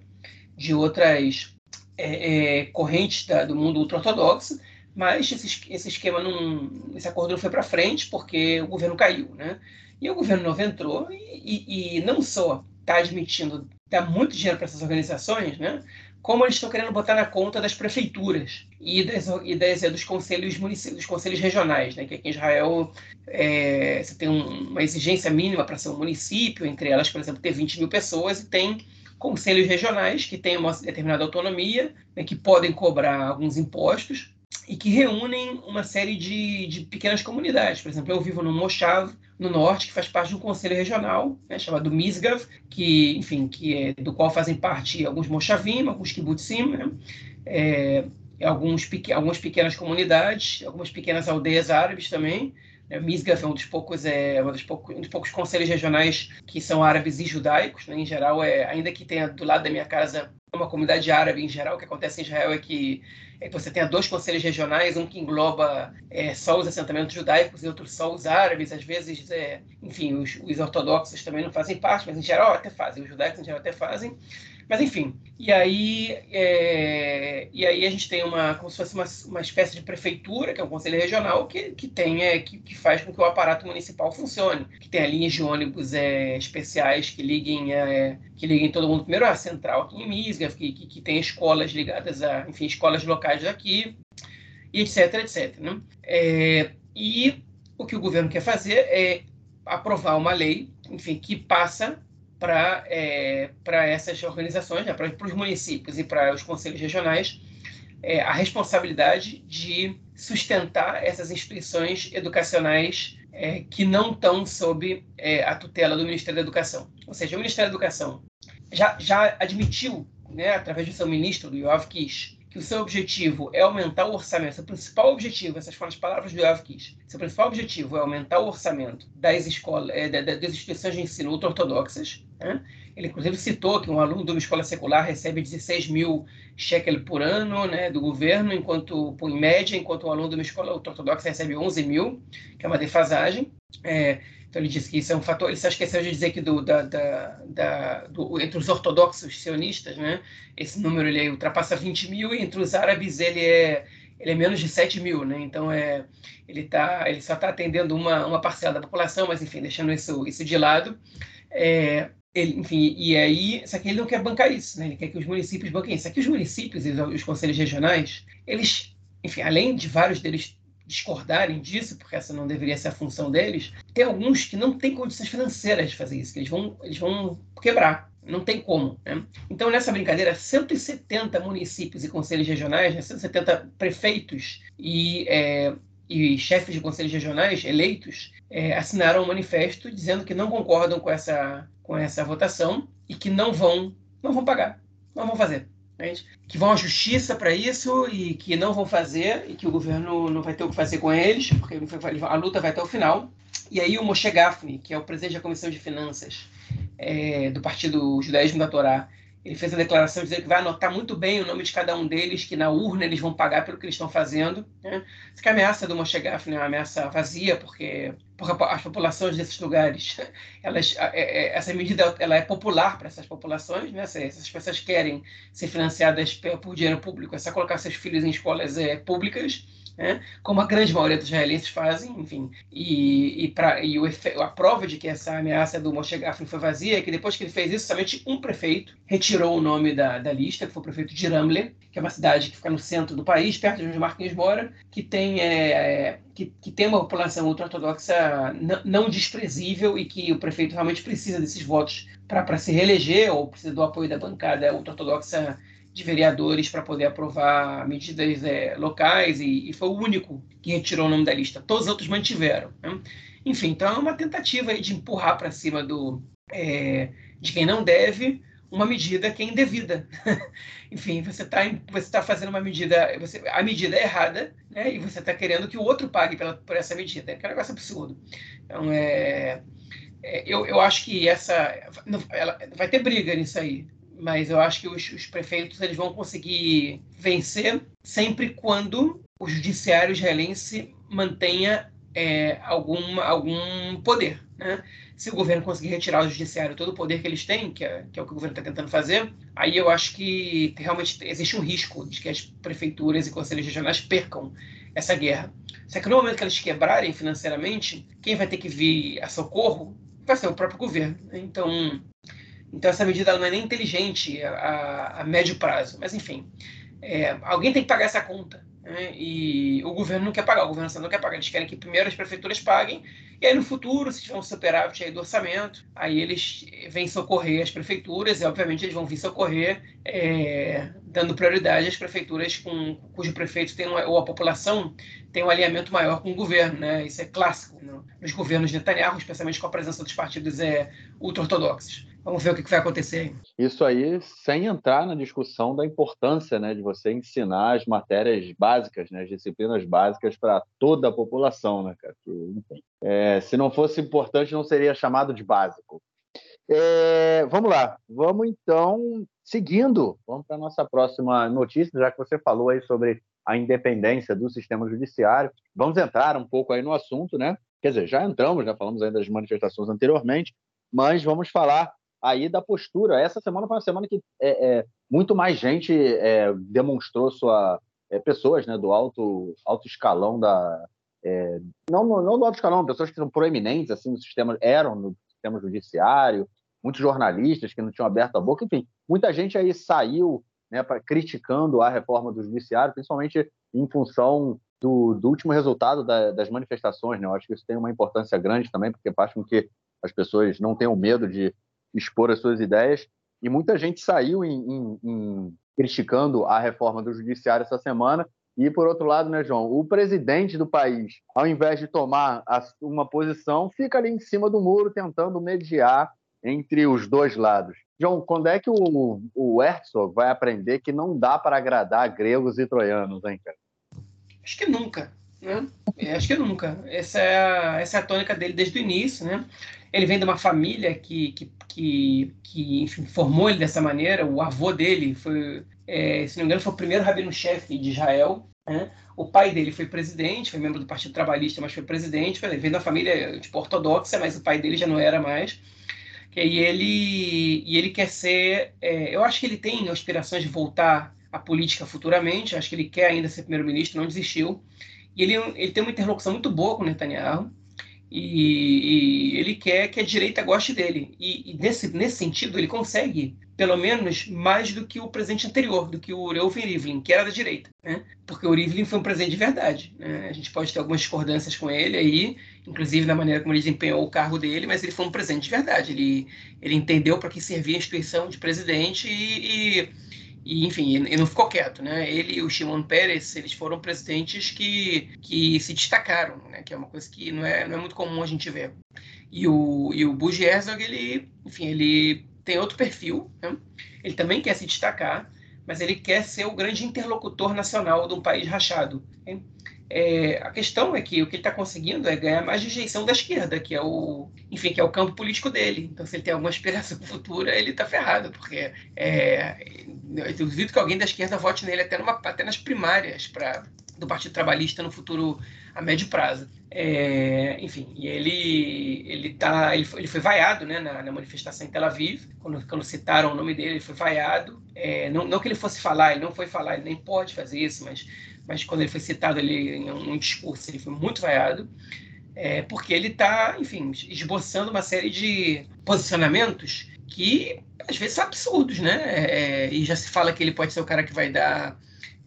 de outras é, é, correntes da, do mundo ultra-ortodoxo, mas esse, esse esquema, não, esse acordo não foi para frente porque o governo caiu. Né? E o governo novo entrou e, e, e não só está admitindo dar muito dinheiro para essas organizações, né? como eles estão querendo botar na conta das prefeituras e, das, e das, dos conselhos dos conselhos regionais, né? que aqui em Israel é, você tem um, uma exigência mínima para ser um município, entre elas, por exemplo, ter 20 mil pessoas, e tem conselhos regionais que têm uma determinada autonomia, né, que podem cobrar alguns impostos, e que reúnem uma série de, de pequenas comunidades. Por exemplo, eu vivo no Moshav, no norte, que faz parte de um conselho regional, né, chamado Misgav, que, enfim, que é, do qual fazem parte alguns Moshavim, alguns kibbutzim, né, é, alguns, algumas pequenas comunidades, algumas pequenas aldeias árabes também. Né, Misgav é um dos poucos, é, um dos poucos, um dos poucos conselhos regionais que são árabes e judaicos. Né, em geral, é, ainda que tenha do lado da minha casa uma comunidade árabe em geral, o que acontece em Israel é que é que você tenha dois conselhos regionais, um que engloba é, só os assentamentos judaicos e outro só os árabes. Às vezes, é, enfim, os, os, ortodoxos também não fazem parte, mas em geral até fazem. Os judaicos em geral até fazem. Mas enfim, e aí, é, e aí a gente tem uma, como se fosse uma, uma espécie de prefeitura, que é um conselho regional, que, que, tem, é, que, que faz com que o aparato municipal funcione, que tenha linhas de ônibus é, especiais que liguem, é, que liguem todo mundo primeiro à central aqui em Misga, que, que, que tem escolas ligadas a, enfim, escolas locais daqui, e etc, etc. Né? É, e o que o governo quer fazer é aprovar uma lei, enfim, que passa para é, essas organizações, né, para os municípios e para os conselhos regionais, é, a responsabilidade de sustentar essas instituições educacionais é, que não estão sob é, a tutela do Ministério da Educação. Ou seja, o Ministério da Educação já, já admitiu, né, através do seu ministro, do Yoav Kish, que o seu objetivo é aumentar o orçamento, seu principal objetivo, essas foram as palavras do Yoav Kish, seu principal objetivo é aumentar o orçamento das escolas, é, das instituições de ensino ultra-ortodoxas. Né? Ele, inclusive, citou que um aluno de uma escola secular recebe 16 mil shekel por ano né, do governo, enquanto, em média, enquanto um aluno de uma escola ultra-ortodoxa recebe 11 mil, que é uma defasagem. É, então ele disse que isso é um fator. Ele só esqueceu de dizer que do, da, da, da, do, entre os ortodoxos sionistas, né, esse número ele ultrapassa 20 mil e entre os árabes ele é ele é menos de 7 mil, né? Então é ele tá ele só está atendendo uma, uma parcela da população, mas enfim deixando isso isso de lado. É, ele, enfim, e aí, só que ele não quer bancar isso, né? Ele quer que os municípios banquem isso. Só que os municípios e os conselhos regionais, eles, enfim, além de vários deles discordarem disso, porque essa não deveria ser a função deles, tem alguns que não têm condições financeiras de fazer isso, que eles vão, eles vão quebrar. Não tem como. Né? Então, nessa brincadeira, 170 municípios e conselhos regionais, né, 170 prefeitos e, é, e chefes de conselhos regionais eleitos é, assinaram um manifesto dizendo que não concordam com essa, com essa votação e que não vão, não vão pagar, não vão fazer que vão à justiça para isso e que não vão fazer e que o governo não vai ter o que fazer com eles, porque a luta vai até o final. E aí o Moshe Gafni, que é o presidente da Comissão de Finanças é, do Partido Judaísmo da Torá, ele fez a declaração dizendo que vai anotar muito bem o nome de cada um deles, que na urna eles vão pagar pelo que eles estão fazendo. Né? É a ameaça do Moshe Gafni é uma ameaça vazia, porque, porque as populações desses lugares, elas, é, é, essa medida ela é popular para essas populações, né? Essas pessoas querem ser financiadas por dinheiro público, é só colocar seus filhos em escolas é, públicas né? como a grande maioria dos israelenses fazem, enfim. E, e, pra, e o a prova de que essa ameaça do Moshe foi vazia é que depois que ele fez isso, somente um prefeito retirou o nome da, da lista, que foi o prefeito de Ramle, que é uma cidade que fica no centro do país, perto de onde Marquinhos mora, que tem, é que, que, tem uma população ultra-ortodoxa não desprezível e que o prefeito realmente precisa desses votos para se reeleger ou precisa do apoio da bancada ultra-ortodoxa de vereadores para poder aprovar medidas é, locais e, e, foi o único que retirou o nome da lista. Todos os outros mantiveram. Né? Enfim, então é uma tentativa de empurrar para cima do, é, de quem não deve uma medida que é indevida. Enfim, você está você tá fazendo uma medida, você, a medida é errada, né? e você está querendo que o outro pague pela, por essa medida, que é um negócio absurdo. Então, é, é eu, eu acho que essa. Ela, vai ter briga nisso aí mas eu acho que os, os, prefeitos eles vão conseguir vencer sempre quando o judiciário israelense mantenha é, algum, algum poder. Né? Se o governo conseguir retirar do judiciário todo o poder que eles têm, que é, que é o que o governo está tentando fazer, aí eu acho que realmente existe um risco de que as prefeituras e conselhos regionais percam essa guerra. Só que no momento que eles quebrarem financeiramente, quem vai ter que vir a socorro vai ser o próprio governo. Então, então essa medida não é nem inteligente a, a médio prazo. Mas enfim, é, alguém tem que pagar essa conta. Né? E o governo não quer pagar, o governo não quer pagar. Eles querem que primeiro as prefeituras paguem, e aí no futuro, se tiver um superávit aí do orçamento, aí eles vêm socorrer as prefeituras, e obviamente eles vão vir socorrer é, dando prioridade às prefeituras com, cujo prefeito tem uma, ou a população tem um alinhamento maior com o governo, né? Isso é clássico né? nos governos de Netanyahu, especialmente com a presença dos partidos é, ultra-ortodoxos. Vamos ver o que vai acontecer. Isso aí, sem entrar na discussão da importância né, de você ensinar as matérias básicas, né, as disciplinas básicas para toda a população, né, cara? Que, é, se não fosse importante, não seria chamado de básico. É, vamos lá, vamos então seguindo, vamos para a nossa próxima notícia, já que você falou aí sobre a independência do sistema judiciário. Vamos entrar um pouco aí no assunto, né? Quer dizer, já entramos, já falamos aí das manifestações anteriormente, mas vamos falar aí da postura. Essa semana foi uma semana que é, é muito mais gente é, demonstrou sua é, pessoas, né, do alto alto escalão da é, não, não do alto escalão, pessoas que são proeminentes assim no sistema eram no sistema judiciário, muitos jornalistas que não tinham aberto a boca, enfim, muita gente aí saiu né, pra, criticando a reforma do judiciário, principalmente em função do, do último resultado da, das manifestações. Né? Eu acho que isso tem uma importância grande também, porque faz com que as pessoas não tenham medo de expor as suas ideias. E muita gente saiu em, em, em criticando a reforma do judiciário essa semana. E, por outro lado, né, João, o presidente do país, ao invés de tomar uma posição, fica ali em cima do muro tentando mediar entre os dois lados. João, quando é que o, o Herzog vai aprender que não dá para agradar gregos e troianos, hein, cara? Acho que nunca, né? É, acho que nunca. Essa é, a, essa é a tônica dele desde o início, né? Ele vem de uma família que, que, que, que enfim, formou ele dessa maneira. O avô dele foi, é, se não me engano, foi o primeiro rabino-chefe de Israel. Né? O pai dele foi presidente, foi membro do Partido Trabalhista, mas foi presidente. Ele veio da família tipo, ortodoxa, mas o pai dele já não era mais. E ele, e ele quer ser. É, eu acho que ele tem aspirações de voltar à política futuramente. Acho que ele quer ainda ser primeiro-ministro, não desistiu. E ele, ele tem uma interlocução muito boa com o Netanyahu. E, e, ele quer que a direita goste dele. E, e, nesse, nesse sentido, ele consegue, pelo menos, mais do que o presidente anterior, do que o Reuven Rivlin, que era da direita. Né? Porque o Rivlin foi um presidente de verdade. Né? A gente pode ter algumas discordâncias com ele aí, inclusive na maneira como ele desempenhou o cargo dele, mas ele foi um presidente de verdade. Ele, ele entendeu para que servia a instituição de presidente e, e e, enfim, ele não ficou quieto, né? Ele e o Shimon Peres, eles foram presidentes que, que se destacaram, né? Que é uma coisa que não é, não é muito comum a gente ver. E o, e o Bush Herzog, ele, enfim, ele tem outro perfil, né? Ele também quer se destacar, mas ele quer ser o grande interlocutor nacional de um país rachado. Né? É, a questão é que o que ele está conseguindo é ganhar mais rejeição da esquerda, que é o, enfim, que é o campo político dele. Então, se ele tem alguma esperança futura, ele está ferrado, porque é, eu duvido que alguém da esquerda vote nele até, numa, até nas primárias para do Partido Trabalhista no futuro a médio prazo. É, enfim, e ele ele tá ele foi, ele foi vaiado, né, na, na, manifestação em Tel Aviv, quando, quando citaram o nome dele, ele foi vaiado. É, não, não que ele fosse falar, ele não foi falar, ele nem pode fazer isso, mas mas quando ele foi citado ali em um discurso, ele foi muito vaiado, é, porque ele está, enfim, esboçando uma série de posicionamentos que às vezes são absurdos, né? É, e já se fala que ele pode ser o cara que vai dar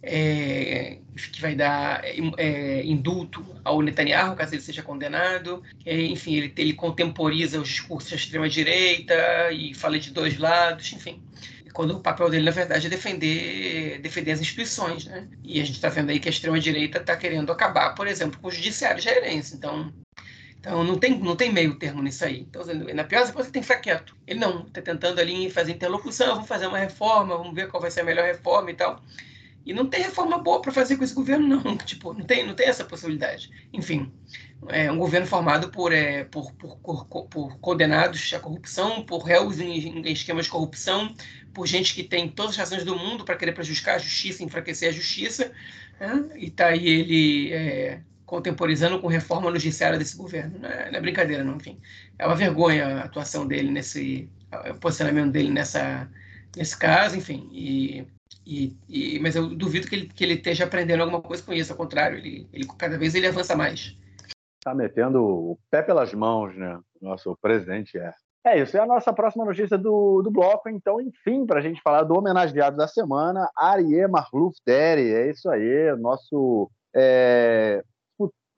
é, que vai dar é, indulto ao Netanyahu, caso ele seja condenado. É, enfim, ele, ele contemporiza os discursos da extrema-direita e fala de dois lados, enfim quando o papel dele, na verdade, é defender, defender as instituições, né? E a gente está vendo aí que a extrema-direita está querendo acabar, por exemplo, com o judiciário israelense. Então, então não tem, não tem meio termo nisso aí. Então, na pior das você tem que ficar quieto. Ele não, está tentando ali fazer interlocução, vamos fazer uma reforma, vamos ver qual vai ser a melhor reforma e tal. E não tem reforma boa para fazer com esse governo, não. Tipo, não tem, não tem essa possibilidade. Enfim, é um governo formado por, é, por, por, por, por condenados à corrupção, por réus em, em, esquemas de corrupção, por gente que tem todas as razões do mundo para querer prejudicar a justiça, enfraquecer a justiça. Né? E está aí ele é, contemporizando com reforma no judiciário desse governo. Não é, não é, brincadeira, não. Enfim, é uma vergonha a atuação dele nesse, o posicionamento dele nessa, nesse caso, enfim. E e, e, mas eu duvido que ele, que ele esteja aprendendo alguma coisa com isso, ao contrário, ele, ele cada vez ele avança mais. Está metendo o pé pelas mãos, né? Nosso presidente é. É isso, é a nossa próxima notícia do, do bloco. Então, enfim, para a gente falar do homenageado da semana, Arie Marluf Deri. É isso aí, nosso, é,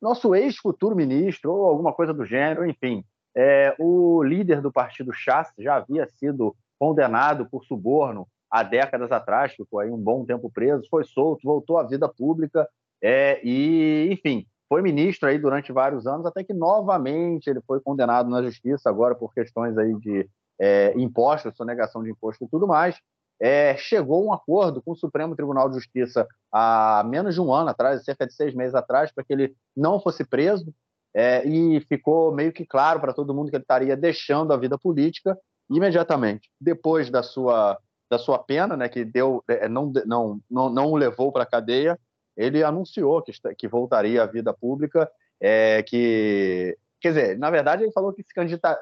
nosso ex-futuro ministro, ou alguma coisa do gênero, enfim. É, o líder do partido Chas já havia sido condenado por suborno há décadas atrás, ficou aí um bom tempo preso, foi solto, voltou à vida pública é, e, enfim, foi ministro aí durante vários anos, até que novamente ele foi condenado na justiça agora por questões aí de é, impostos, sonegação de imposto e tudo mais. É, chegou um acordo com o Supremo Tribunal de Justiça há menos de um ano atrás, cerca de seis meses atrás, para que ele não fosse preso, é, e ficou meio que claro para todo mundo que ele estaria deixando a vida política imediatamente depois da sua da sua pena, né, que deu é, não não não, não o levou para a cadeia, ele anunciou que, que voltaria à vida pública, é, que quer dizer, na verdade ele falou que se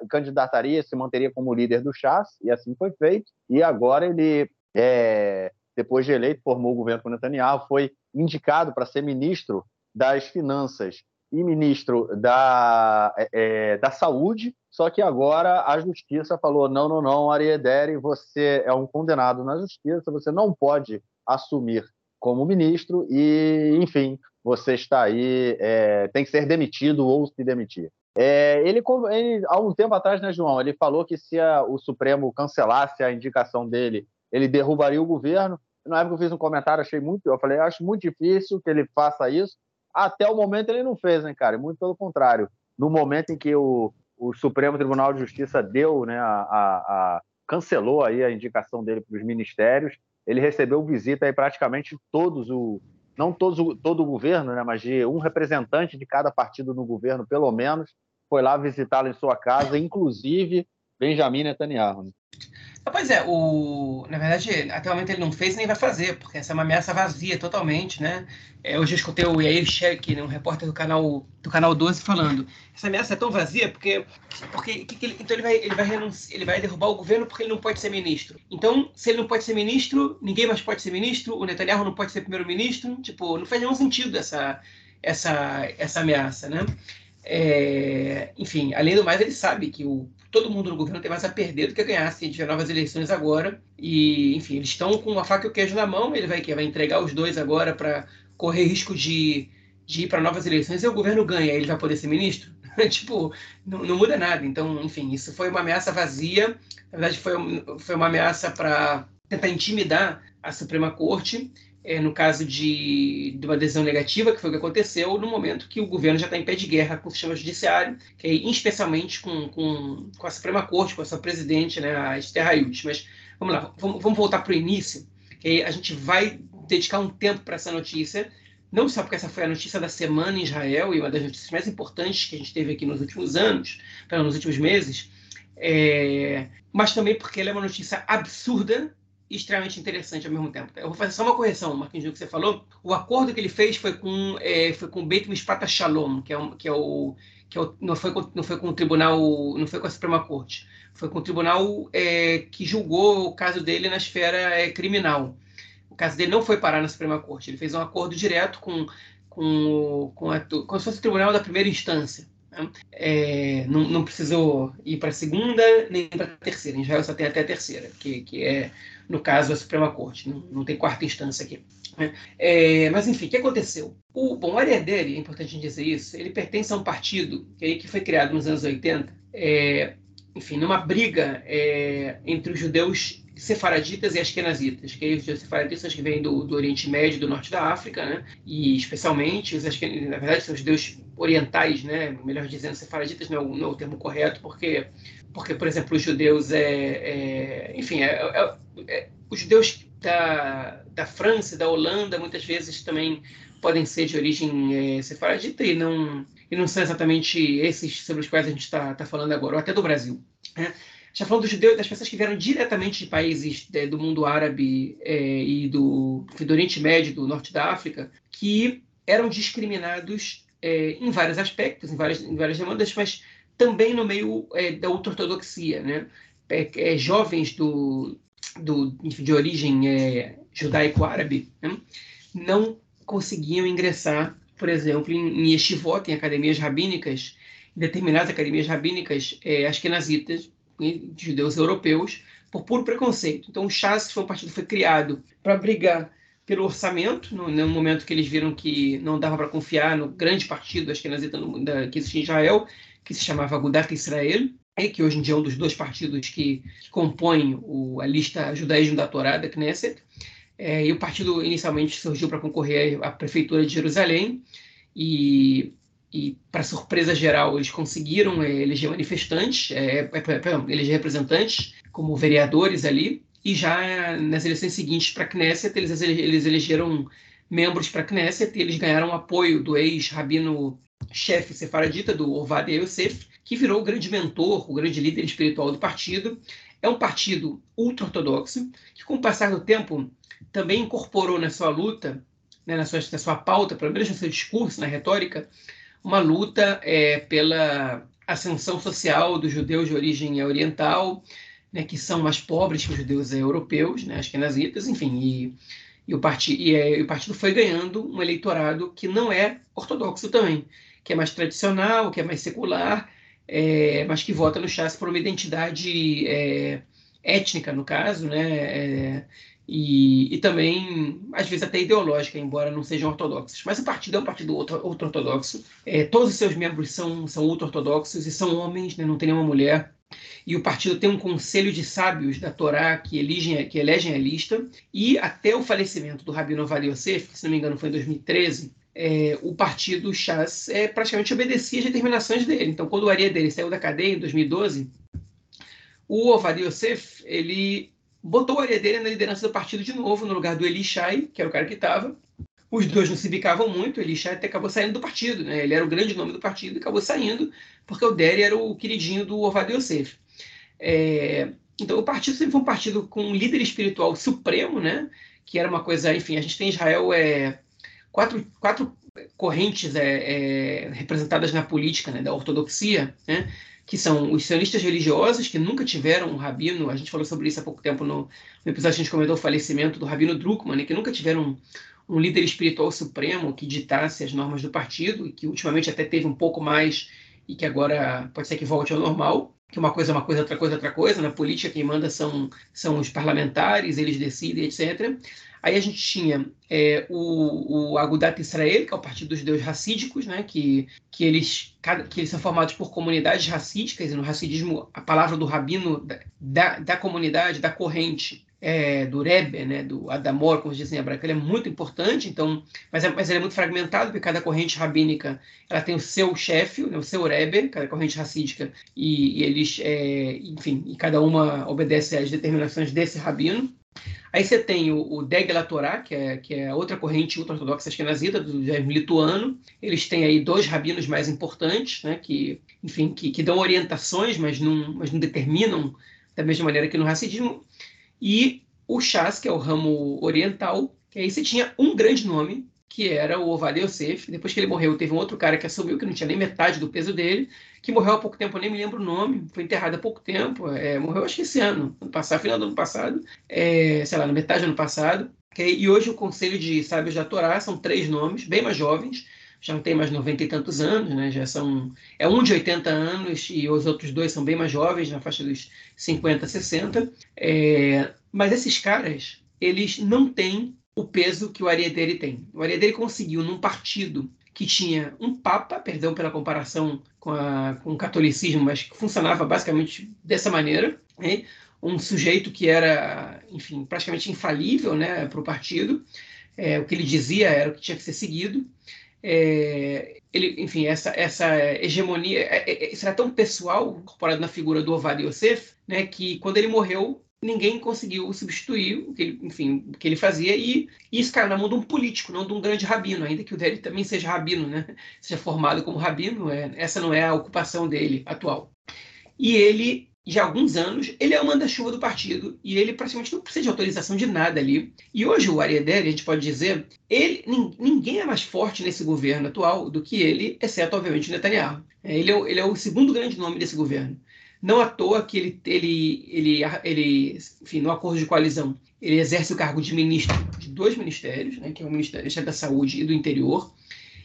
candidataria, se manteria como líder do Chas e assim foi feito. E agora ele é, depois de eleito formou o governo com Netanyahu, foi indicado para ser ministro das Finanças e ministro da, é, é, da Saúde, só que agora a Justiça falou: não, não, não, Ariedere, você é um condenado na Justiça, você não pode assumir como ministro e, enfim, você está aí, é, tem que ser demitido ou se demitir. É, ele, ele, há um tempo atrás, né, João, ele falou que se a, o Supremo cancelasse a indicação dele, ele derrubaria o governo. Na época eu fiz um comentário, achei muito, eu falei, acho muito difícil que ele faça isso, até o momento ele não fez, né, cara? Muito pelo contrário. No momento em que o, o Supremo Tribunal de Justiça deu, né, a, a, a cancelou aí a indicação dele para os ministérios, ele recebeu visita aí praticamente todos o não todos todo o governo, né, mas de um representante de cada partido no governo, pelo menos, foi lá visitá-lo em sua casa, inclusive Benjamin Netanyahu. Né? Pois é, o... na verdade, até o momento ele não fez nem vai fazer, porque essa é uma ameaça vazia totalmente, né? É, hoje eu escutei o Yair Sheik, né, um repórter do canal, do canal 12, falando essa ameaça é tão vazia porque, porque que que ele, então ele vai, ele, vai ele vai derrubar o governo porque ele não pode ser ministro. Então, se ele não pode ser ministro, ninguém mais pode ser ministro, o Netanyahu não pode ser primeiro-ministro, tipo, não faz nenhum sentido essa, essa, essa ameaça, né? É, enfim, além do mais, ele sabe que o, todo mundo no governo tem mais a perder do que a ganhar se tiver novas eleições agora. E, enfim, eles estão com a faca e o queijo na mão. Ele vai, vai entregar os dois agora para correr risco de, de ir para novas eleições. E o governo ganha, ele vai poder ser ministro? tipo, não, não, muda nada. Então, enfim, isso foi uma ameaça vazia. Na verdade, foi, foi uma ameaça para tentar intimidar a Suprema Corte é, no caso de, de, uma decisão negativa, que foi o que aconteceu, no momento que o governo já está em pé de guerra com o sistema judiciário, que é, especialmente com, com, com, a Suprema Corte, com a sua presidente, né, a Esther Hayut. Mas vamos lá, vamos, vamos voltar para o início, que aí a gente vai dedicar um tempo para essa notícia, não só porque essa foi a notícia da semana em Israel e uma das notícias mais importantes que a gente teve aqui nos últimos anos, nos últimos meses, é, mas também porque ela é uma notícia absurda extremamente interessante ao mesmo tempo. Eu vou fazer só uma correção, Marquinhos, do que você falou. O acordo que ele fez foi com é, foi com Beit Mishpat Shalom, que é, um, que é o que é o, não foi com, não foi com o tribunal, não foi com a Suprema Corte, foi com o tribunal é, que julgou o caso dele na esfera é, criminal. O caso dele não foi parar na Suprema Corte. Ele fez um acordo direto com com, com, a, com se fosse o tribunal da primeira instância. Né? É, não, não, precisou ir para a segunda nem para a terceira. Em Israel só tem até a terceira, que, que é no caso, a Suprema Corte. Não, não tem quarta instância aqui. Né? É, mas, enfim, o que aconteceu? O, bom, o Ariadne, é importante dizer isso, ele pertence a um partido que, que foi criado nos anos 80, é, enfim, numa briga é, entre os judeus sefaraditas e askenazitas, que os judeus sefaraditas que vêm do, do, Oriente Médio, do Norte da África, né? e especialmente os na verdade são os judeus orientais, né? melhor dizendo, sefaraditas não é não é o termo correto, porque porque, por exemplo, os judeus é, é enfim, é, é, é, os judeus da, da França, da Holanda, muitas vezes também podem ser de origem é, sefaradita e não e não são exatamente esses sobre os quais a gente está tá falando agora, ou até do Brasil. Né? Já falando dos judeus, das pessoas que vieram diretamente de países é, do mundo árabe é, e do, do Oriente Médio, do Norte da África, que eram discriminados é, em vários aspectos, em várias, em várias demandas, mas também no meio é, da ultra-ortodoxia. Né? É, é, jovens do, do, de origem é, judaico-árabe né? não conseguiam ingressar, por exemplo, em, em yeshivot, em academias rabínicas, em determinadas academias rabínicas é, askenazitas, de judeus europeus, por puro preconceito. Então, o Chas foi um partido foi criado para brigar pelo orçamento, no, no, momento que eles viram que não dava para confiar no grande partido askenazita que existia em Israel, que se chamava Agudat Israel, é, que hoje em dia é um dos dois partidos que, que compõem o, a lista Judaísmo da Torá da Knesset. É, e o partido inicialmente surgiu para concorrer à prefeitura de Jerusalém e, e para surpresa geral, eles conseguiram é, eleger manifestantes, é, é, perdão, eleger representantes como vereadores ali. E já nas eleições seguintes para a Knesset, eles, eles elegeram membros para a Knesset e eles ganharam apoio do ex-rabino chefe sefaradita do Ovadia Yosef, que virou o grande mentor, o grande líder espiritual do partido. É um partido ultra-ortodoxo, que com o passar do tempo também incorporou na sua luta, né, na, sua, na sua pauta, pelo menos no seu discurso, na retórica, uma luta é, pela ascensão social dos judeus de origem oriental, né, que são mais pobres que os judeus europeus, né, as kenazitas, enfim, e, e, o parti, e, é, e o partido foi ganhando um eleitorado que não é ortodoxo também, que é mais tradicional, que é mais secular, é, mas que vota no Chas por uma identidade é, étnica, no caso, né? É, e, e, também, às vezes, até ideológica, embora não sejam ortodoxos. Mas o partido é um partido ultra-ortodoxo. É, todos os seus membros são, são ultra-ortodoxos e são homens, né? não tem nenhuma mulher. E o partido tem um conselho de sábios da Torá que elegem, que elegem a lista. E até o falecimento do Rabino Ovad Yosef, que se não me engano foi em 2013, é, o partido Chas é, praticamente obedecia às determinações dele. Então, quando o Aria dele saiu da cadeia em 2012, o Ovad Yosef, ele botou o Aria dele na liderança do partido de novo, no lugar do Elishai, que era o cara que estava. Os dois não se bicavam muito, o Elishai até acabou saindo do partido, né? ele era o grande nome do partido e acabou saindo, porque o Deri era o queridinho do Ovad Yosef. É, então, o partido sempre foi um partido com um líder espiritual supremo, né? que era uma coisa, enfim, a gente tem em Israel é, quatro, quatro correntes é, é, representadas na política né, da ortodoxia, né, que são os sionistas religiosos, que nunca tiveram um rabino, a gente falou sobre isso há pouco tempo no, no episódio que a gente comentou o falecimento do rabino Druckmann, né, que nunca tiveram um, um líder espiritual supremo que ditasse as normas do partido, e que ultimamente até teve um pouco mais, e que agora pode ser que volte ao normal, que uma coisa é uma coisa, outra coisa é outra coisa, na política quem manda são, são os parlamentares, eles decidem, etc. Aí a gente tinha é, o, o Agudat Israel, que é o partido dos deuses racídicos, né, que, que, eles, que eles são formados por comunidades racídicas, e no racidismo a palavra do rabino da, da, da comunidade, da corrente, é, do Rebbe, né, do Adamor, como dizem em hebraico, ele é muito importante, então, mas, é, mas ele é muito fragmentado, porque cada corrente rabínica ela tem o seu chefe, né, o seu Rebbe, cada corrente racídica, e, e eles, é, enfim, e cada uma obedece às determinações desse rabino. Aí você tem o, o Degla Torá, que é, que é outra corrente ultra-ortodoxa esquenazita, do judaísmo lituano. Eles têm aí dois rabinos mais importantes, né, que, enfim, que, que dão orientações, mas não, mas não determinam da mesma maneira que no racidismo. E o Chas, que é o ramo oriental, que aí você tinha um grande nome, que era o Ovadia Yosef. Depois que ele morreu, teve um outro cara que assumiu, que não tinha nem metade do peso dele, que morreu há pouco tempo, eu nem me lembro o nome, foi enterrado há pouco tempo, é, morreu acho que esse ano, ano passado, final do ano passado, é, sei lá, na metade do ano passado. Okay? E hoje o Conselho de Sábios da Torá são três nomes, bem mais jovens, já não tem mais 90 e tantos anos, né? já são. É um de 80 anos e os outros dois são bem mais jovens, na faixa dos 50, 60. É, mas esses caras, eles não têm o peso que o Ariadne tem. O Ariadne conseguiu, num partido que tinha um papa, perdão pela comparação com, a, com o catolicismo, mas que funcionava basicamente dessa maneira, né? um sujeito que era, enfim, praticamente infalível né, para o partido, é, o que ele dizia era o que tinha que ser seguido. É, ele, enfim, essa, essa hegemonia, é, é, isso era tão pessoal, incorporado na figura do Ovad Yosef, né, que quando ele morreu, ninguém conseguiu substituir o que ele, enfim, o que ele fazia e, isso caiu na mão de um político, não de um grande rabino, ainda que o dele também seja rabino, né? Seja formado como rabino, é, essa não é a ocupação dele atual. E ele, já há alguns anos, ele é o manda-chuva do partido e ele praticamente não precisa de autorização de nada ali. E hoje o Ariadne, a gente pode dizer, ele ninguém é mais forte nesse governo atual do que ele, exceto obviamente o Netanyahu. É, ele é, ele é o segundo grande nome desse governo. Não à toa que ele, ele, ele, ele enfim, no acordo de coalizão, ele exerce o cargo de ministro de dois ministérios, né, que é o Ministério da Saúde e do Interior,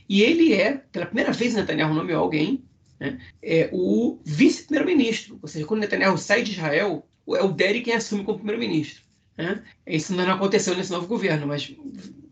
e ele é, pela primeira vez Netanyahu nomeou alguém, né, é o vice-primeiro-ministro, ou seja, quando Netanyahu sai de Israel, é o Deri quem assume como primeiro-ministro. Né? Isso não aconteceu nesse novo governo, mas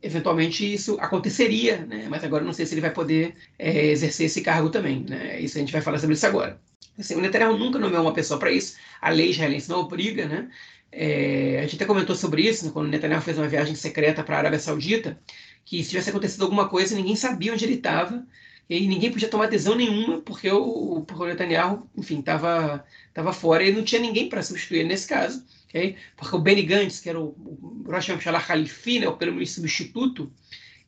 eventualmente isso aconteceria, né? mas agora não sei se ele vai poder é, exercer esse cargo também. Né? Isso a gente vai falar sobre isso agora. Assim, o Netanyahu nunca nomeou uma pessoa para isso, a lei israelense não obriga, né? É, a gente até comentou sobre isso né, quando o Netanyahu fez uma viagem secreta para a Arábia Saudita, que se tivesse acontecido alguma coisa, ninguém sabia onde ele estava, e ninguém podia tomar decisão nenhuma, porque o, porque o Netanyahu, enfim, estava tava fora e não tinha ninguém para substituir nesse caso. Okay? Porque o Benny Gantz, que era o, o Rosh Hashanah Khalifi, né, o primeiro-ministro substituto,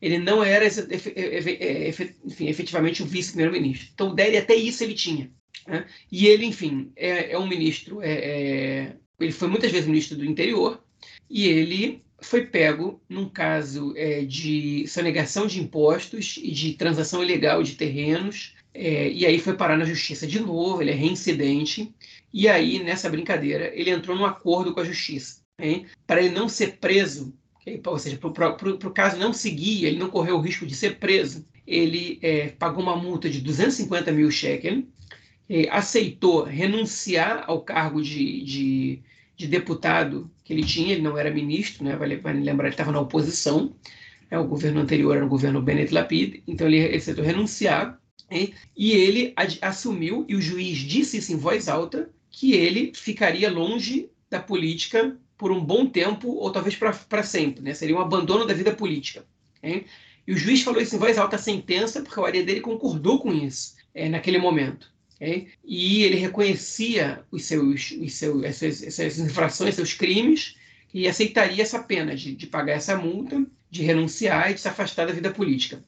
ele não era enfim, efetivamente o vice-primeiro-ministro. Então, Deri até isso ele tinha. Né? E ele, enfim, é, é um ministro, é, é, ele foi muitas vezes ministro do interior, e ele foi pego num caso é, de sonegação de impostos e de transação ilegal de terrenos, é, e aí foi parar na justiça de novo, ele é reincidente, e aí, nessa brincadeira, ele entrou num acordo com a justiça, para ele não ser preso, ou seja, para o caso não seguir, ele não correr o risco de ser preso, ele é, pagou uma multa de 250 mil shekels, aceitou renunciar ao cargo de, de, de, deputado que ele tinha, ele não era ministro, né? vale, vale lembrar, ele estava na oposição, né? o governo anterior era o governo Bennett Lapid, então ele aceitou renunciar, e ele assumiu, e o juiz disse isso em voz alta, que ele ficaria longe da política por um bom tempo, ou talvez para sempre, né? seria um abandono da vida política. E o juiz falou isso em voz alta, sentença, porque o área dele concordou com isso é, naquele momento. Okay? E ele reconhecia os seus, os seus, essas, essas infrações, seus crimes, e aceitaria essa pena de, de pagar essa multa, de renunciar e de se afastar da vida política.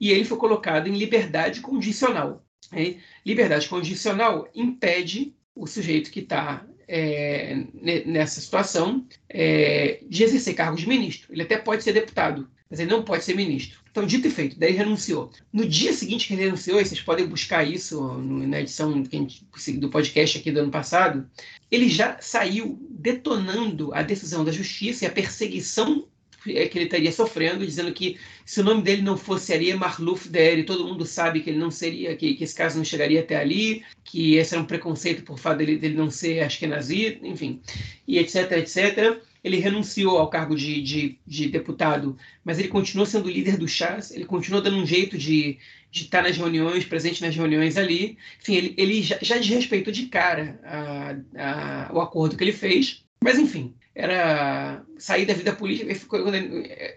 E ele foi colocado em liberdade condicional. Okay? Liberdade condicional impede o sujeito que está é, nessa situação é, de exercer cargos de ministro. Ele até pode ser deputado, mas ele não pode ser ministro. Então, dito e feito, daí renunciou. No dia seguinte que ele renunciou, e vocês podem buscar isso na edição do podcast aqui do ano passado, ele já saiu detonando a decisão da justiça e a perseguição é, que ele estaria sofrendo, dizendo que se o nome dele não fosse Ariel Marluf Der, todo mundo sabe que ele não seria, que, que, esse caso não chegaria até ali, que esse era um preconceito por fato dele, dele não ser Ashkenazi, enfim, e etc, etc ele renunciou ao cargo de, de, de, deputado, mas ele continuou sendo líder do Chas, ele continuou dando um jeito de, estar nas reuniões, presente nas reuniões ali. Enfim, ele, ele já, já desrespeitou de cara a, a, o acordo que ele fez, mas enfim, era sair da vida política,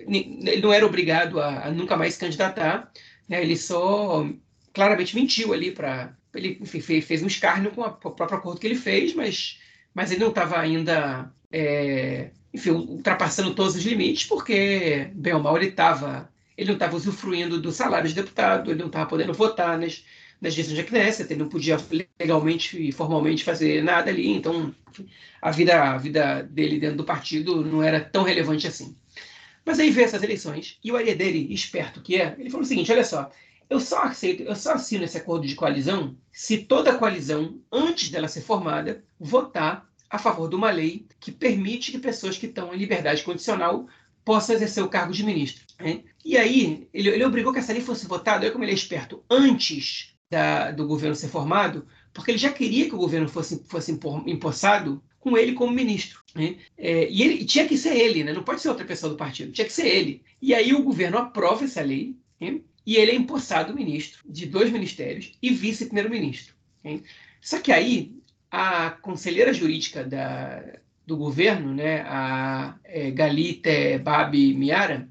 ele não era obrigado a, a, nunca mais se candidatar, né? ele só claramente mentiu ali para. Ele enfim, fez, fez um escárnio com, a, com o próprio acordo que ele fez, mas, mas ele não estava ainda é, enfim, ultrapassando todos os limites, porque, bem ou mal, ele estava ele não estava usufruindo do salário de deputado, ele não estava podendo votar nas, nas decisões da Knesset, ele não podia legalmente e formalmente fazer nada ali, então a, vida, a vida dele dentro do partido não era tão relevante assim. Mas aí veio essas eleições, e o área dele, esperto que é, ele falou o seguinte, olha só, eu só aceito, eu só assino esse acordo de coalizão se toda a coalizão, antes dela ser formada, votar a favor de uma lei que permite que pessoas que estão em liberdade condicional possam exercer o cargo de ministro. Né? E aí, ele, ele, obrigou que essa lei fosse votada, olha como ele é esperto, antes da, do governo ser formado, porque ele já queria que o governo fosse, fosse empossado com ele como ministro. Né? É, e ele tinha que ser ele, né? não pode ser outra pessoa do partido, tinha que ser ele. E aí o governo aprova essa lei né? e ele é empossado ministro de dois ministérios e vice-primeiro-ministro. Né? Só que aí a conselheira jurídica da, do governo, né, a é, Galite Babi Miara,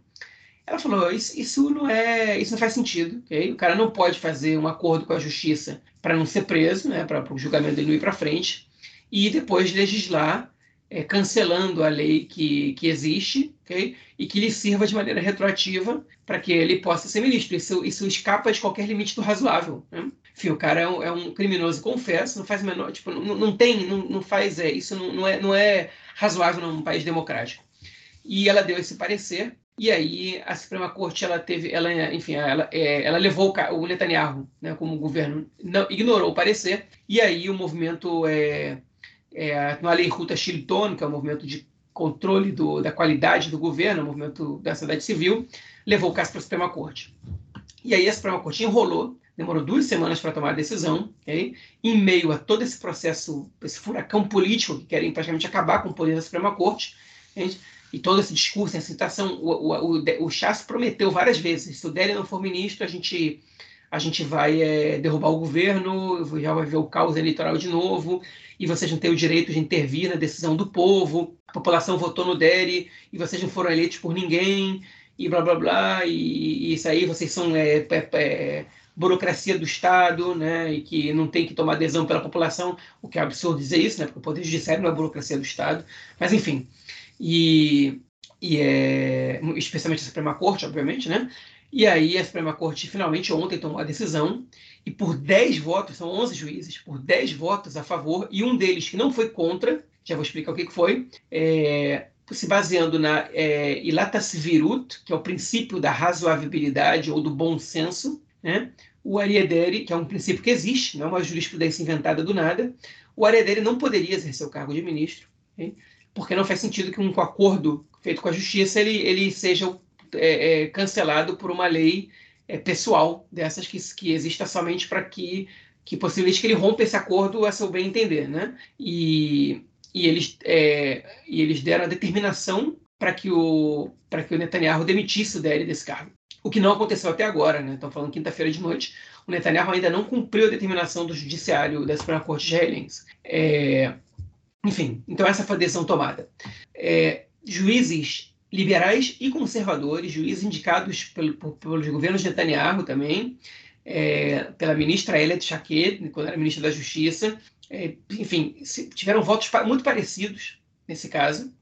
ela falou isso, isso, não é isso não faz sentido, okay? o cara não pode fazer um acordo com a justiça para não ser preso, né, para o julgamento dele não ir para frente, e depois legislar é, cancelando a lei que, que existe okay? e que lhe sirva de maneira retroativa para que ele possa ser ministro. Isso, isso escapa de qualquer limite do razoável. Né? Enfim, o cara é um, é um criminoso, confesso, não faz menor, tipo, não, não tem, não, não faz, é, isso não, não, é, não é razoável num país democrático. E ela deu esse parecer, e aí a Suprema Corte, ela teve, ela, enfim, ela, é, ela levou o, Netanyahu, né, como governo, não, ignorou o parecer, e aí o movimento, é, é, no Ruta Shilton, que é o movimento de controle do, da qualidade do governo, o movimento da sociedade civil, levou o caso para a Suprema Corte. E aí a Suprema Corte enrolou, demorou duas semanas para tomar a decisão, okay? em meio a todo esse processo, esse furacão político que querem praticamente acabar com o poder da Suprema Corte, gente, e todo esse discurso, essa citação, o, o, o, o Chas prometeu várias vezes, se o Délio não for ministro, a gente, a gente vai é, derrubar o governo, já vai ver o caos eleitoral de novo, e vocês não têm o direito de intervir na decisão do povo, a população votou no DERI e vocês não foram eleitos por ninguém, e blá blá blá, e, e isso aí vocês são é, é, é, burocracia do Estado, né, e que não tem que tomar adesão pela população, o que é absurdo dizer isso, né, porque o Poder Judiciário não é burocracia do Estado, mas enfim, e, e é, especialmente a Suprema Corte, obviamente, né, e aí a Suprema Corte finalmente ontem tomou a decisão e por 10 votos, são 11 juízes, por 10 votos a favor e um deles que não foi contra, já vou explicar o que, que foi, é, se baseando na é, Ilatas Virut, que é o princípio da razoabilidade ou do bom senso, né? o Ariederi, que é um princípio que existe, não é uma jurisprudência inventada do nada, o Ariederi não poderia exercer o cargo de ministro, porque não faz sentido que um acordo feito com a justiça ele, ele seja é, é, cancelado por uma lei é, pessoal dessas que, que exista somente para que, que possivelmente que ele rompa esse acordo a seu bem entender, né? E, e, eles, é, e eles deram a determinação para que o para que o Netanyahu demitisse o Deri desse cargo. O que não aconteceu até agora, né? Estão falando quinta-feira de noite. O Netanyahu ainda não cumpriu a determinação do judiciário da Suprema Corte israelense. É, enfim, então essa foi a decisão tomada. É, juízes liberais e conservadores, juízes indicados pelo, pelos governos Netanyahu também, é, pela ministra Elet Shaked, quando era ministra da Justiça. É, enfim, tiveram votos muito parecidos nesse caso.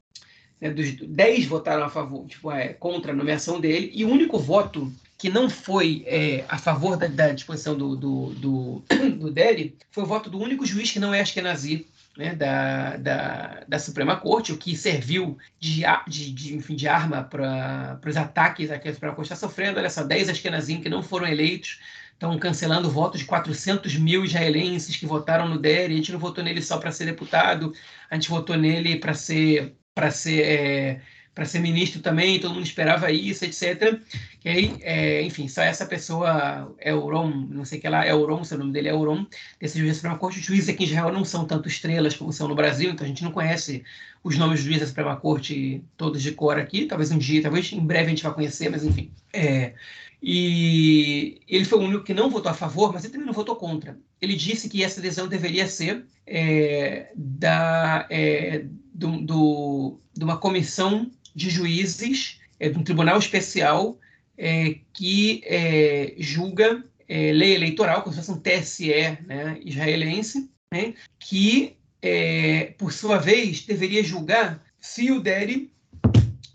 Né, dos 10 votaram a favor, tipo, é, contra a nomeação dele, e o único voto que não foi é, a favor da, da disposição do, do, do, do Deri foi o voto do único juiz que não é Ashkenazi, né, da, da, da, Suprema Corte, o que serviu de, de, de, enfim, de arma para os ataques que a Suprema Corte está sofrendo. Olha só, 10 Ashkenazim que não foram eleitos estão cancelando o voto de 400 mil israelenses que votaram no DER. A gente não votou nele só para ser deputado, a gente votou nele para ser, para ser é, para ser ministro também, todo mundo esperava isso, etc. E aí, é, enfim, só essa pessoa, Euron, não sei o que lá, Euron, seu nome dele é Euron, decidiu a Suprema Corte. Os juízes aqui em Israel não são tanto estrelas como são no Brasil, então a gente não conhece os nomes dos juízes da Suprema Corte todos de cor aqui. Talvez um dia, talvez em breve a gente vá conhecer, mas enfim. É, e ele foi o único que não votou a favor, mas ele também não votou contra. Ele disse que essa decisão deveria ser é, da, é, do, do, de uma comissão de juízes é, de um tribunal especial é, que é, julga é, lei eleitoral, como se fosse um TSE né, israelense, né, que, é, por sua vez, deveria julgar se o Deri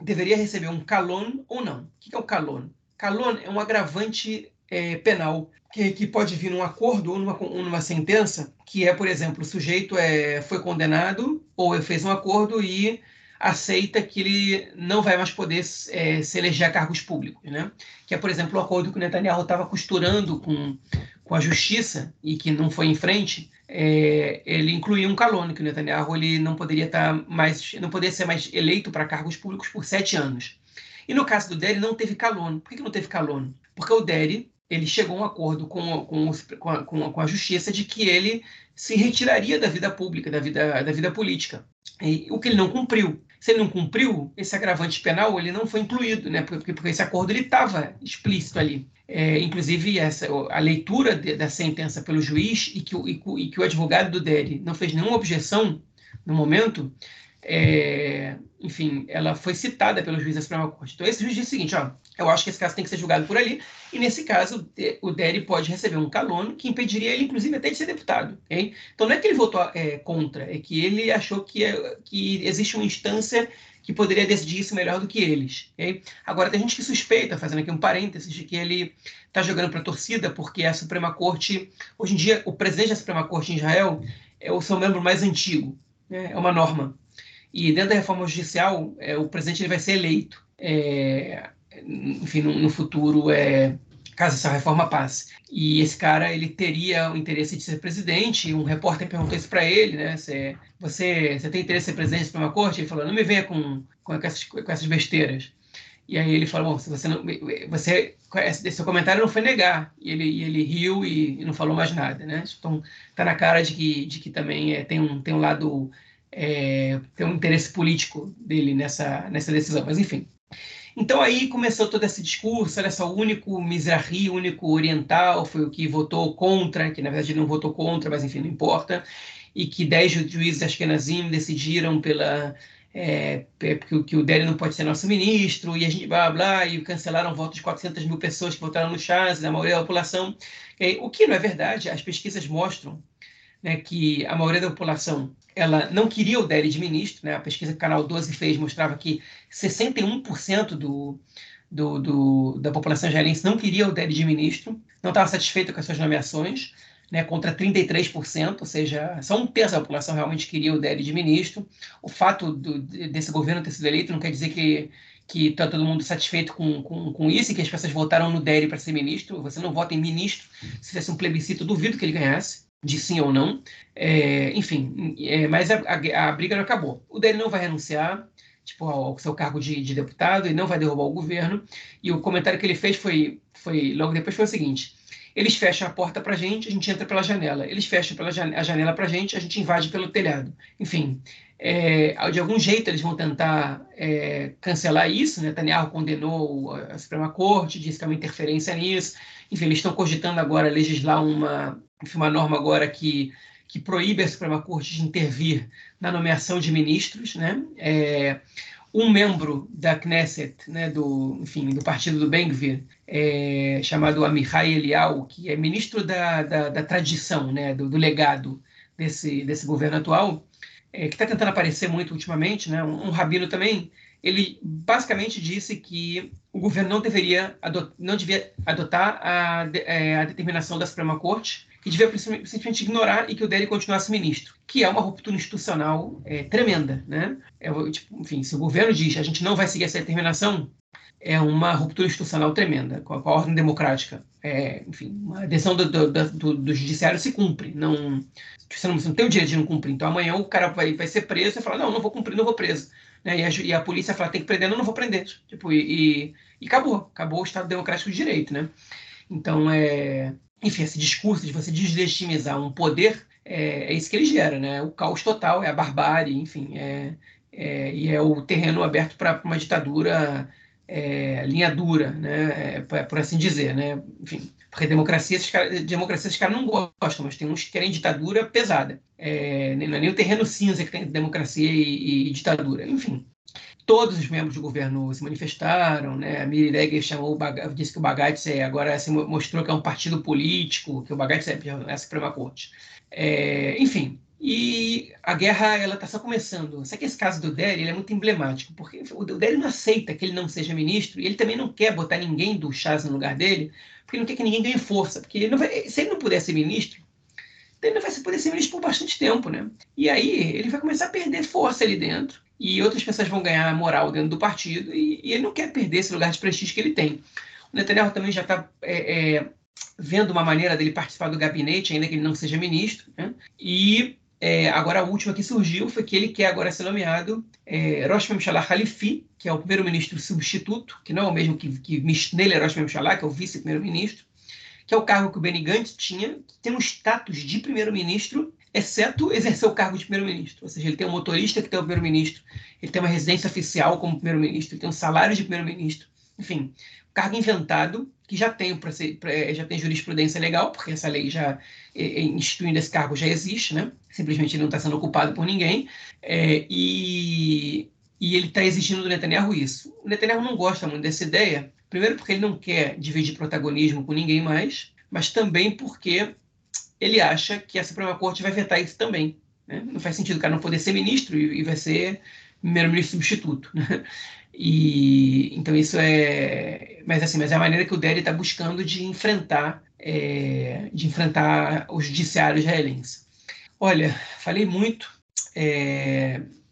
deveria receber um calon ou não. O que é o calon? Calon é um agravante é, penal que, que, pode vir num acordo ou numa, numa, sentença, que é, por exemplo, o sujeito é, foi condenado ou fez um acordo e aceita que ele não vai mais poder é, se eleger a cargos públicos, né? Que é, por exemplo, o acordo que o Netanyahu estava costurando com, com a justiça e que não foi em frente, é, ele incluía um calono que o Netanyahu ele não poderia estar tá mais, não poderia ser mais eleito para cargos públicos por sete anos. E no caso do Deri não teve calono. Por que, que não teve calono? Porque o Deri ele chegou a um acordo com, com, com, a, com, a, justiça de que ele se retiraria da vida pública, da vida, da vida política. E, o que ele não cumpriu. Se ele não cumpriu, esse agravante penal ele não foi incluído, né? porque, porque esse acordo estava explícito ali. É, inclusive, essa, a leitura de, da sentença pelo juiz e que, e, e que o advogado do Deri não fez nenhuma objeção no momento, é, enfim, ela foi citada pelo juiz da Suprema Corte. Então, esse juiz disse o seguinte: ó, eu acho que esse caso tem que ser julgado por ali, e nesse caso, o Deri pode receber um calono que impediria ele, inclusive, até de ser deputado. Okay? Então, não é que ele votou é, contra, é que ele achou que, é, que existe uma instância que poderia decidir isso melhor do que eles. Okay? Agora, tem gente que suspeita, fazendo aqui um parênteses, de que ele está jogando para a torcida, porque a Suprema Corte, hoje em dia, o presidente da Suprema Corte em Israel é o seu membro mais antigo, né? é uma norma. E dentro da reforma judicial, é, o presidente ele vai ser eleito, é, enfim, no, no futuro, é, caso essa reforma passe. E esse cara ele teria o interesse de ser presidente. Um repórter perguntou isso para ele, né? Você, você, você tem interesse em ser presidente da Suprema Corte? Ele falou: não me venha com, com, essas, com essas besteiras. E aí ele falou: bom, se você não, você seu comentário não foi negar. E ele, e ele riu e, e, não falou mais nada, né? Então tá na cara de que, de que também é, tem um tem um lado é, tem um interesse político dele nessa, nessa decisão, mas enfim. Então aí começou todo esse discurso, olha só, o único Mizrahi, o único oriental foi o que votou contra, que na verdade não votou contra, mas enfim, não importa, e que dez juízes Ashkenazim decidiram pela é, que, que, o Délio não pode ser nosso ministro, e a gente blá blá, e cancelaram o voto de 400 mil pessoas que votaram no Chaz, a maioria da população. É, o que não é verdade, as pesquisas mostram né, que a maioria da população ela não queria o Délio de ministro, né, a pesquisa que o Canal 12 fez mostrava que 61% do, do, do, da população israelense não queria o Délio de ministro, não estava satisfeito com as suas nomeações, né, contra 33%, ou seja, só um terço da população realmente queria o Délio de ministro. O fato do, desse governo ter sido eleito não quer dizer que que está todo mundo satisfeito com, com, com, isso e que as pessoas votaram no Délio para ser ministro. Você não vota em ministro. Se fizesse um plebiscito, duvido que ele ganhasse, de sim ou não. É, enfim, é, mas a, a, a, briga não acabou. O Délio não vai renunciar tipo, ao, seu cargo de, de deputado e não vai derrubar o governo. E o comentário que ele fez foi, foi logo depois foi o seguinte eles fecham a porta para a gente, a gente entra pela janela. Eles fecham pela a janela para a gente, a gente invade pelo telhado. Enfim, é, de algum jeito eles vão tentar é, cancelar isso. Né? Netanyahu condenou a Suprema Corte, disse que é uma interferência nisso. Enfim, eles estão cogitando agora legislar uma, enfim, uma norma agora que, que proíbe a Suprema Corte de intervir na nomeação de ministros. Né? É, um membro da Knesset, né, do, enfim, do partido do Ben-Gvir, é, chamado Amihai Elial, que é ministro da, da, da tradição, né, do, do, legado desse, desse governo atual, é, que está tentando aparecer muito ultimamente, né, um, um, rabino também, ele basicamente disse que o governo não deveria adot, não devia adotar a, é, a determinação da Suprema Corte que devia simplesmente ignorar e que o dele continuasse ministro, que é uma ruptura institucional é, tremenda, né? É, tipo, enfim, se o governo diz a gente não vai seguir essa determinação, é uma ruptura institucional tremenda com a, com a ordem democrática. É, enfim, a decisão do, do, do, do, judiciário se cumpre, não você, não você não tem o direito de não cumprir. Então amanhã o cara vai, vai ser preso e fala não, não vou cumprir, não vou preso. Né? E, a, e, a, polícia fala tem que prender, não, não vou prender. Tipo, e, e, e acabou, acabou o Estado democrático de direito, né? Então é enfim, esse discurso de você deslegitimizar um poder, é, é isso que ele gera, né? O caos total, é a barbárie, enfim, é, é e é o terreno aberto para uma ditadura é, linha dura, né? É, por assim dizer, né? Enfim, porque democracia, esses caras, democracia esses caras não gostam, mas tem uns que querem ditadura pesada. É, não é nem o terreno cinza que tem democracia e, e ditadura. Enfim, todos os membros do governo se manifestaram, né? A Miri Regev chamou o disse que o Bagatz é, agora se mostrou que é um partido político, que o Bagatz é, é a Suprema Corte. É, enfim, e a guerra ela está só começando. Só que esse caso do Deri ele é muito emblemático, porque o Deri não aceita que ele não seja ministro e ele também não quer botar ninguém do Chaz no lugar dele, porque não quer que ninguém ganhe força. Porque ele vai, se ele não puder ser ministro, ele não vai poder ser ministro por bastante tempo, né? E aí ele vai começar a perder força ali dentro e outras pessoas vão ganhar moral dentro do partido e, e ele não quer perder esse lugar de prestígio que ele tem. O Netanyahu também já está é, é, vendo uma maneira dele participar do gabinete, ainda que ele não seja ministro, né? e é, agora a última que surgiu foi que ele quer agora ser nomeado é, Rosh Memshalah Halifi, que é o primeiro-ministro substituto, que não é o mesmo que, que nele é Rosh Memshalah, que é o vice-primeiro-ministro, que é o cargo que o Benny Gantz tinha, que tem um status de primeiro-ministro exceto exercer o cargo de primeiro-ministro. Ou seja, ele tem um motorista que tem o primeiro-ministro, ele tem uma residência oficial como primeiro-ministro, ele tem um salário de primeiro-ministro. Enfim, cargo inventado que já tem, já tem jurisprudência legal, porque essa lei já é, instituindo esse cargo já existe, né? Simplesmente ele não está sendo ocupado por ninguém. É, e, e ele está exigindo do Netanyahu isso. O Netanyahu não gosta muito dessa ideia, primeiro porque ele não quer dividir protagonismo com ninguém mais, mas também porque ele acha que a Suprema Corte vai vetar isso também. Né? Não faz sentido o cara não poder ser ministro e, vai ser primeiro-ministro substituto. Né? E então isso é, mas assim, mas é a maneira que o Deri está buscando de enfrentar, é, de enfrentar o judiciário israelense. Olha, falei muito.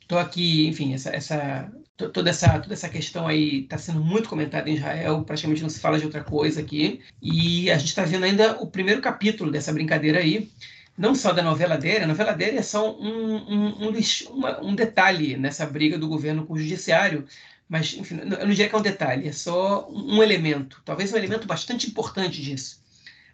Estou é, aqui, enfim, essa, essa toda essa, toda essa questão aí está sendo muito comentada em Israel, praticamente não se fala de outra coisa aqui. E a gente está vendo ainda o primeiro capítulo dessa brincadeira aí, não só da novela dele, a novela dele é só um, um, um, uma, um detalhe nessa briga do governo com o judiciário, mas enfim, eu não diria que é um detalhe, é só um elemento, talvez um elemento bastante importante disso,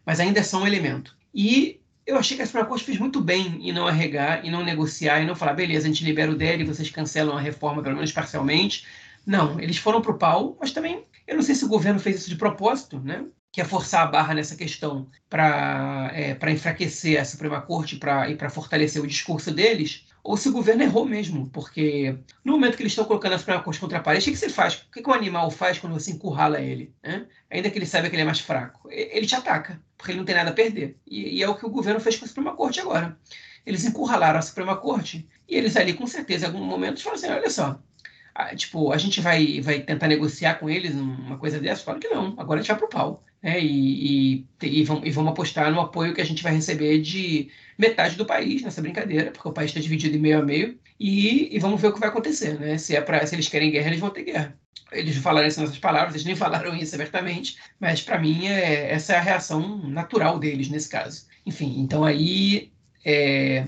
mas ainda é só um elemento. E eu achei que a Suprema Corte fez muito bem em não arregar, em não negociar, e não falar, beleza, a gente libera o DEL e vocês cancelam a reforma, pelo menos parcialmente, Não, eles foram para o pau, mas também eu não sei se o governo fez isso de propósito, né? que é forçar a barra nessa questão para é, enfraquecer a Suprema Corte pra, e para fortalecer o discurso deles, ou se o governo errou mesmo, porque no momento que eles estão colocando a Suprema Corte contra a parede, o que, você faz? O que, um animal faz quando você encurrala ele? Né? Ainda que ele saiba que ele é mais fraco. Ele te ataca, porque ele não tem nada a perder. E, e é o que o governo fez com a Suprema Corte agora. Eles encurralaram a Suprema Corte e eles ali, com certeza, em algum momento, falaram assim: olha só, a, tipo, a gente vai, vai tentar negociar com eles uma coisa dessa? Falaram que não, agora a gente vai pro pau né, e, e, e, vamos, e vamos apostar no apoio que a gente vai receber de metade do país nessa brincadeira, porque o país está dividido em meio a meio, e, e, vamos ver o que vai acontecer. Né? Se, é pra, se eles querem guerra, eles vão ter guerra. Eles falaram isso nessas palavras, eles nem falaram isso abertamente, mas para mim é, essa é a reação natural deles nesse caso. Enfim, então aí é,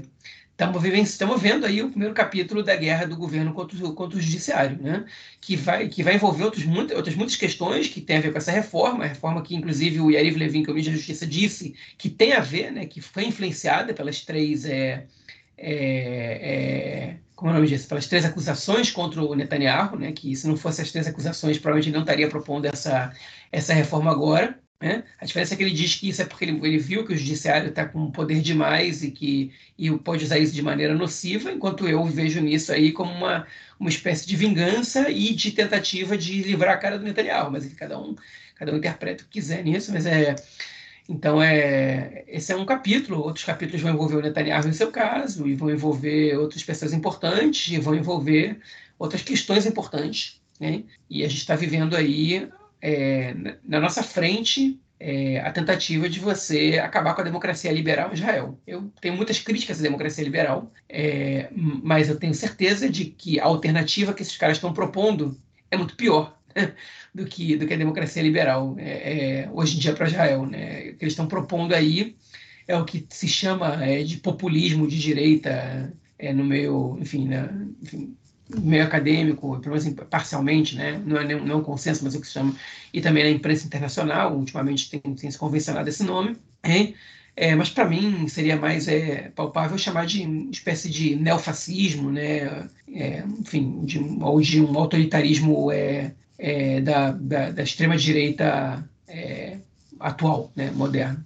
estamos vendo aí o primeiro capítulo da guerra do governo contra o, contra o judiciário, né? que, vai, que vai envolver outros, muito, outras muitas questões que têm a ver com essa reforma, a reforma que, inclusive, o Yariv Levin, que é o ministro da Justiça, disse que tem a ver, né? que foi influenciada pelas três. É, é, é, como é o nome disso? Pelas três acusações contra o Netanyahu, né? que se não fossem as três acusações, provavelmente não estaria propondo essa, essa reforma agora. Né? A diferença é que ele diz que isso é porque ele, ele viu que o judiciário está com poder demais e que e pode usar isso de maneira nociva, enquanto eu vejo nisso aí como uma, uma espécie de vingança e de tentativa de livrar a cara do Netanyahu. Mas cada um, cada um interpreta o que quiser nisso, mas é. Então, é, esse é um capítulo. Outros capítulos vão envolver o Netanyahu em seu caso, e vão envolver outras pessoas importantes, e vão envolver outras questões importantes. Né? E a gente está vivendo aí é, na nossa frente é, a tentativa de você acabar com a democracia liberal em Israel. Eu tenho muitas críticas à democracia liberal, é, mas eu tenho certeza de que a alternativa que esses caras estão propondo é muito pior do, que, do que a democracia liberal é, é hoje em dia para Israel. Né? O que eles estão propondo aí é o que se chama é, de populismo de direita é, no meio, enfim, né, enfim meio acadêmico, pelo menos parcialmente, né? não, é, não é um consenso, mas é o que se chama, e também na imprensa internacional, ultimamente tem, tem se convencionado esse nome, hein? É, mas para mim seria mais é, palpável chamar de espécie de neofascismo, né? É, enfim, de, ou de um autoritarismo é, é da, da, da extrema-direita atual, né? moderno.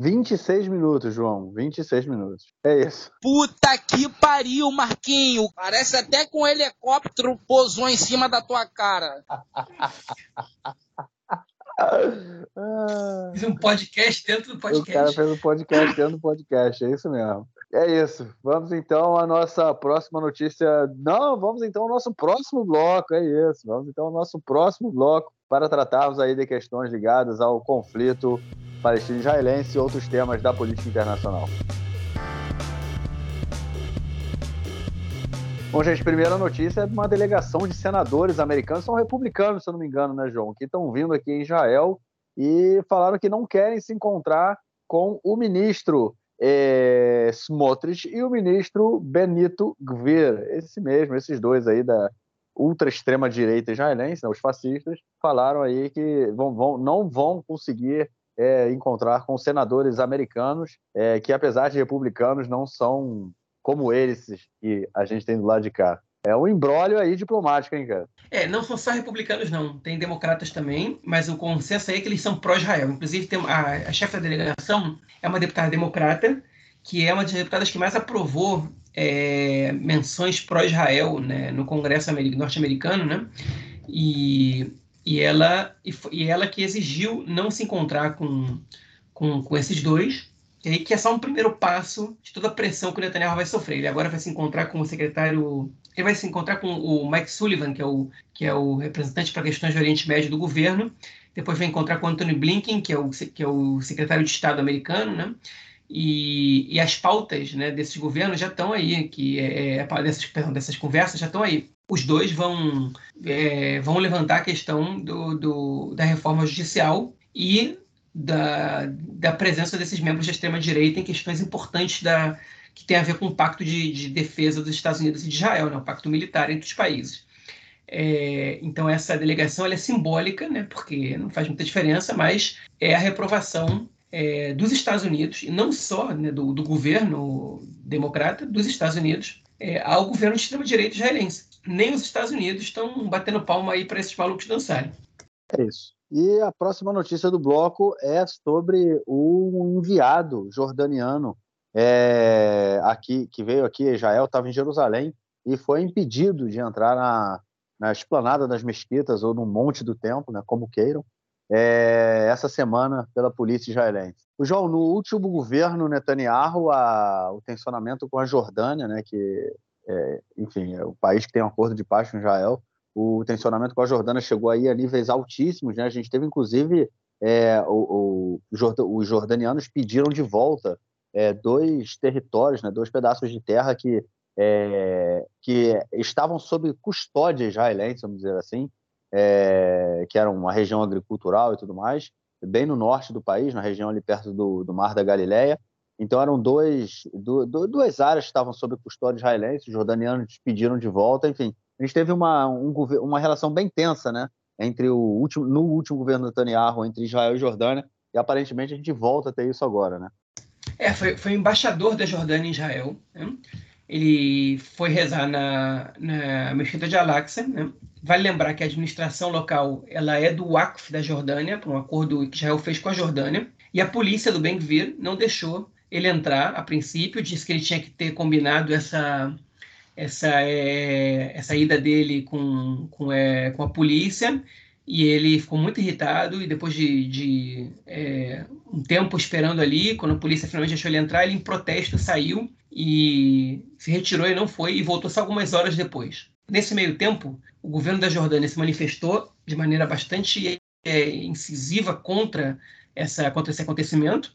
26 minutos, João. 26 minutos. É isso. Puta que pariu, Marquinho. Parece até que um helicóptero pousou em cima da tua cara. Fiz um podcast dentro do podcast. O cara fez um podcast dentro do podcast, é isso mesmo. É isso. Vamos então à nossa próxima notícia. Não, vamos então ao nosso próximo bloco. É isso. Vamos então ao nosso próximo bloco para tratarmos aí de questões ligadas ao conflito palestino-israelense e outros temas da política internacional. Bom, gente, primeira notícia é de uma delegação de senadores americanos, são republicanos, se eu não me engano, né, João, que estão vindo aqui em Israel e falaram que não querem se encontrar com o ministro é, Smotrich e o ministro Benito Gvir, esse mesmo, esses dois aí da ultra extrema direita israelense, né, os fascistas, falaram aí que vão, vão, não vão conseguir é, encontrar com senadores americanos é, que, apesar de republicanos, não são como eles que a gente tem do lado de cá. É um embrólio aí diplomático, hein, cara? É, não são só republicanos, não. Tem democratas também, mas o consenso aí é que eles são pró-Israel. Inclusive, tem a, a chefe da delegação é uma deputada democrata, que é uma das deputadas que mais aprovou é, menções pró-Israel né, no Congresso norte-americano, né? E e ela, e, e ela que exigiu não se encontrar com, com, com esses dois, e aí que é só um primeiro passo de toda a pressão que o Netanyahu vai sofrer. Ele agora vai se encontrar com o secretário. Ele vai se encontrar com o Mike Sullivan, que é o, que é o representante para questões do Oriente Médio do governo. Depois vai encontrar com Anthony Blinken, que é o, que é o secretário de Estado americano, né? E, e as pautas né, desses governos já estão aí, que é, é dessas, perdão, dessas conversas já estão aí os dois vão, é, vão levantar a questão do, do, da reforma judicial e da, da presença desses membros da extrema-direita em questões importantes da, que tem a ver com o pacto de, de defesa dos Estados Unidos e de Israel, né, o pacto militar entre os países. É, então essa delegação é simbólica, né, porque não faz muita diferença, mas é a reprovação é, dos Estados Unidos, e não só né, do, do, governo democrata, dos Estados Unidos, é, ao governo de extrema-direita israelense nem os Estados Unidos estão batendo palma aí para esses malucos dançarem. É isso. E a próxima notícia do bloco é sobre o enviado jordaniano é, aqui que veio aqui, Israel, estava em Jerusalém e foi impedido de entrar na, na esplanada das mesquitas ou no monte do templo, né, como queiram, é, essa semana pela polícia israelense. O João, no último governo Netanyahu, a, o tensionamento com a Jordânia, né, que, é, enfim, é o país que tem um acordo de paz com Israel, o tensionamento com a Jordânia chegou aí a níveis altíssimos, né? A gente teve, inclusive, é, o, o, os jordanianos pediram de volta é, dois territórios, né, dois pedaços de terra que, é, que estavam sob custódia israelense, vamos dizer assim, é, que era uma região agricultural e tudo mais, bem no norte do país, na região ali perto do, do Mar da Galileia. Então eram dois, do, duas áreas que estavam sob custódia israelense, os jordanianos pediram de volta, enfim. A gente teve uma, um, uma relação bem tensa, né, entre o último, no último governo Netanyahu, entre Israel e Jordânia, e aparentemente a gente volta a ter isso agora, né? É, foi, foi embaixador da Jordânia em Israel. Né? Ele foi rezar na, na Mesquita de Al-Aqsa. Né? Vale lembrar que a administração local ela é do Waqf da Jordânia, por um acordo que Israel fez com a Jordânia. E a polícia do Ben-Gvir não deixou ele entrar a princípio, disse que ele tinha que ter combinado essa essa, é, essa ida dele com, com, é, com a polícia e ele ficou muito irritado e depois de, de é, um tempo esperando ali, quando a polícia finalmente deixou ele entrar, ele em protesto saiu e se retirou e não foi e voltou só algumas horas depois. Nesse meio tempo, o governo da Jordânia se manifestou de maneira bastante é, incisiva contra, essa, contra esse acontecimento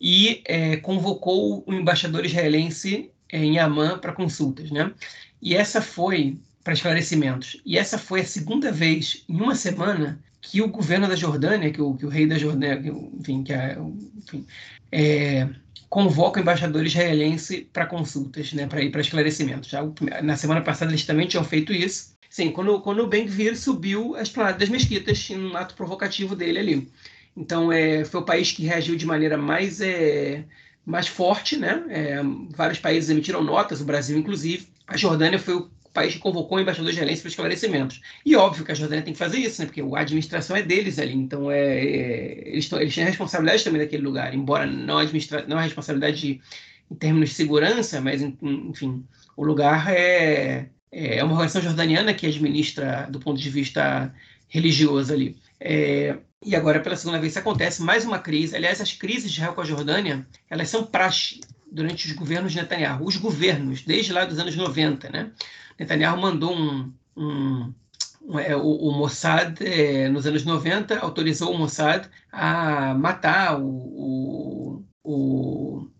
e é, convocou o embaixador israelense é, em Amman para consultas. Né? E essa foi para esclarecimentos. E essa foi a segunda vez em uma semana que o governo da Jordânia, que o, que o rei da Jordânia, que, enfim, que a, enfim, é, convoca o embaixador israelense para consultas, né, para ir para esclarecimentos. Já, na semana passada eles também tinham feito isso. Sim, quando, quando o Ben-Gvir subiu a esplanada das mesquitas, em um ato provocativo dele ali. Então, é, foi o país que reagiu de maneira mais, é, mais forte, né? É, vários países emitiram notas, o Brasil inclusive. A Jordânia foi o país que convocou o embaixador israelense para esclarecimentos. E óbvio que a Jordânia tem que fazer isso, né? porque a administração é deles ali, então é, é eles, tão, eles têm a responsabilidade também daquele lugar, embora não, administra, não a responsabilidade de, em termos de segurança, mas enfim, o lugar é, é uma organização jordaniana que administra do ponto de vista religioso ali. É, e agora, pela segunda vez, acontece, mais uma crise. Aliás, as crises de Israel com a Jordânia, elas são praxe durante os governos de Netanyahu. Os governos, desde lá dos anos 90, né? Netanyahu mandou um, um, é, o, o, Mossad, é, nos anos 90, autorizou o Mossad a matar o, o, o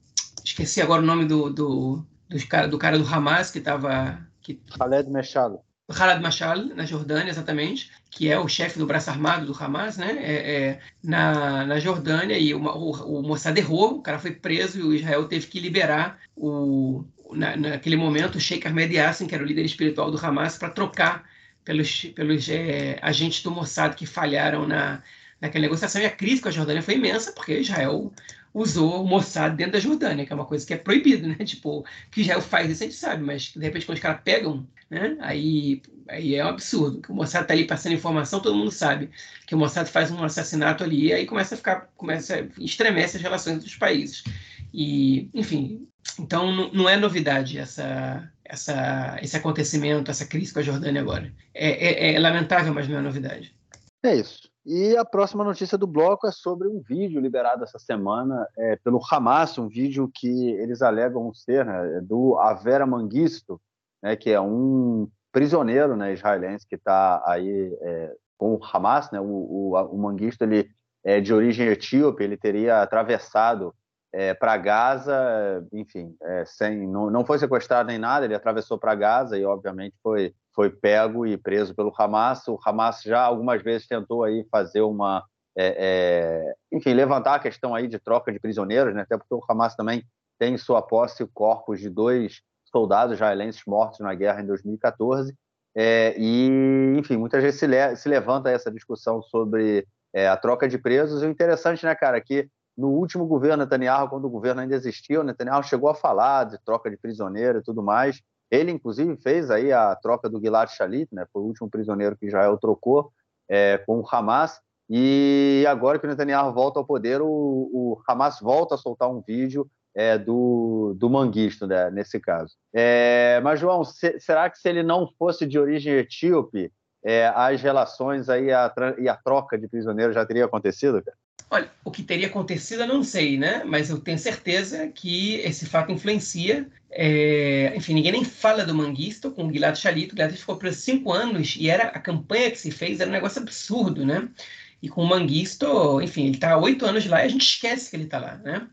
esqueci agora o nome do, do, do, cara, do cara do Hamas que estava... Que... Khaled Meshal. Khaled Mashal, na Jordânia, exatamente, que é o chefe do braço armado do Hamas, né? É, é, na, na Jordânia, e o, o, o Mossad errou, o cara foi preso e o Israel teve que liberar o, na, naquele momento, o Sheikh Ahmed Yassin, que era o líder espiritual do Hamas, para trocar pelos, pelos é, agentes do Mossad que falharam na, naquela negociação. E a crise com a Jordânia foi imensa, porque Israel usou o Mossad dentro da Jordânia, que é uma coisa que é proibida, né? Tipo, que Israel faz isso a gente sabe, mas de repente quando os caras pegam, né? Aí, aí é um absurdo. O Mossad está ali passando informação, todo mundo sabe que o Mossad faz um assassinato ali, e aí começa a ficar, começa a estremece as relações entre os países. E, enfim, então não é novidade essa, essa, esse acontecimento, essa crise com a Jordânia agora. É, é, é lamentável, mas não é novidade. É isso. E a próxima notícia do bloco é sobre um vídeo liberado essa semana é, pelo Hamas, um vídeo que eles alegam ser né, do Avera Mangisto, né, que é um prisioneiro né, israelense que está aí é, com o Hamas. Né, o, o, o Mangisto ele é de origem etíope, ele teria atravessado é, para Gaza, enfim, é, sem, não, não foi sequestrado nem nada, ele atravessou para Gaza e, obviamente, foi, foi pego e preso pelo Hamas. O Hamas já algumas vezes tentou aí fazer uma, é, é, enfim, levantar a questão aí de troca de prisioneiros, né? até porque o Hamas também tem em sua posse corpos de dois soldados israelenses mortos na guerra em 2014. É, e, enfim, muitas vezes se, le se levanta essa discussão sobre é, a troca de presos. E o interessante, né, cara, que no último governo Netanyahu, quando o governo ainda existia, o Netanyahu chegou a falar de troca de prisioneiro e tudo mais. Ele, inclusive, fez aí a troca do Gilad Shalit, né? Foi o último prisioneiro que Israel trocou é, com o Hamas. E agora que o Netanyahu volta ao poder, o, o Hamas volta a soltar um vídeo é, do, do Manguisto, né, nesse caso. É, mas, João, se, será que se ele não fosse de origem etíope, é, as relações aí a, e a troca de prisioneiros já teria acontecido? Cara? Olha, o que teria acontecido eu não sei, né? Mas eu tenho certeza que esse fato influencia. É... Enfim, ninguém nem fala do Manguisto com o Gilad Shalit. O Gilad ficou preso cinco anos e era a campanha que se fez era um negócio absurdo, né? E com o Manguisto, enfim, ele está há oito anos lá e a gente esquece que ele está lá, né?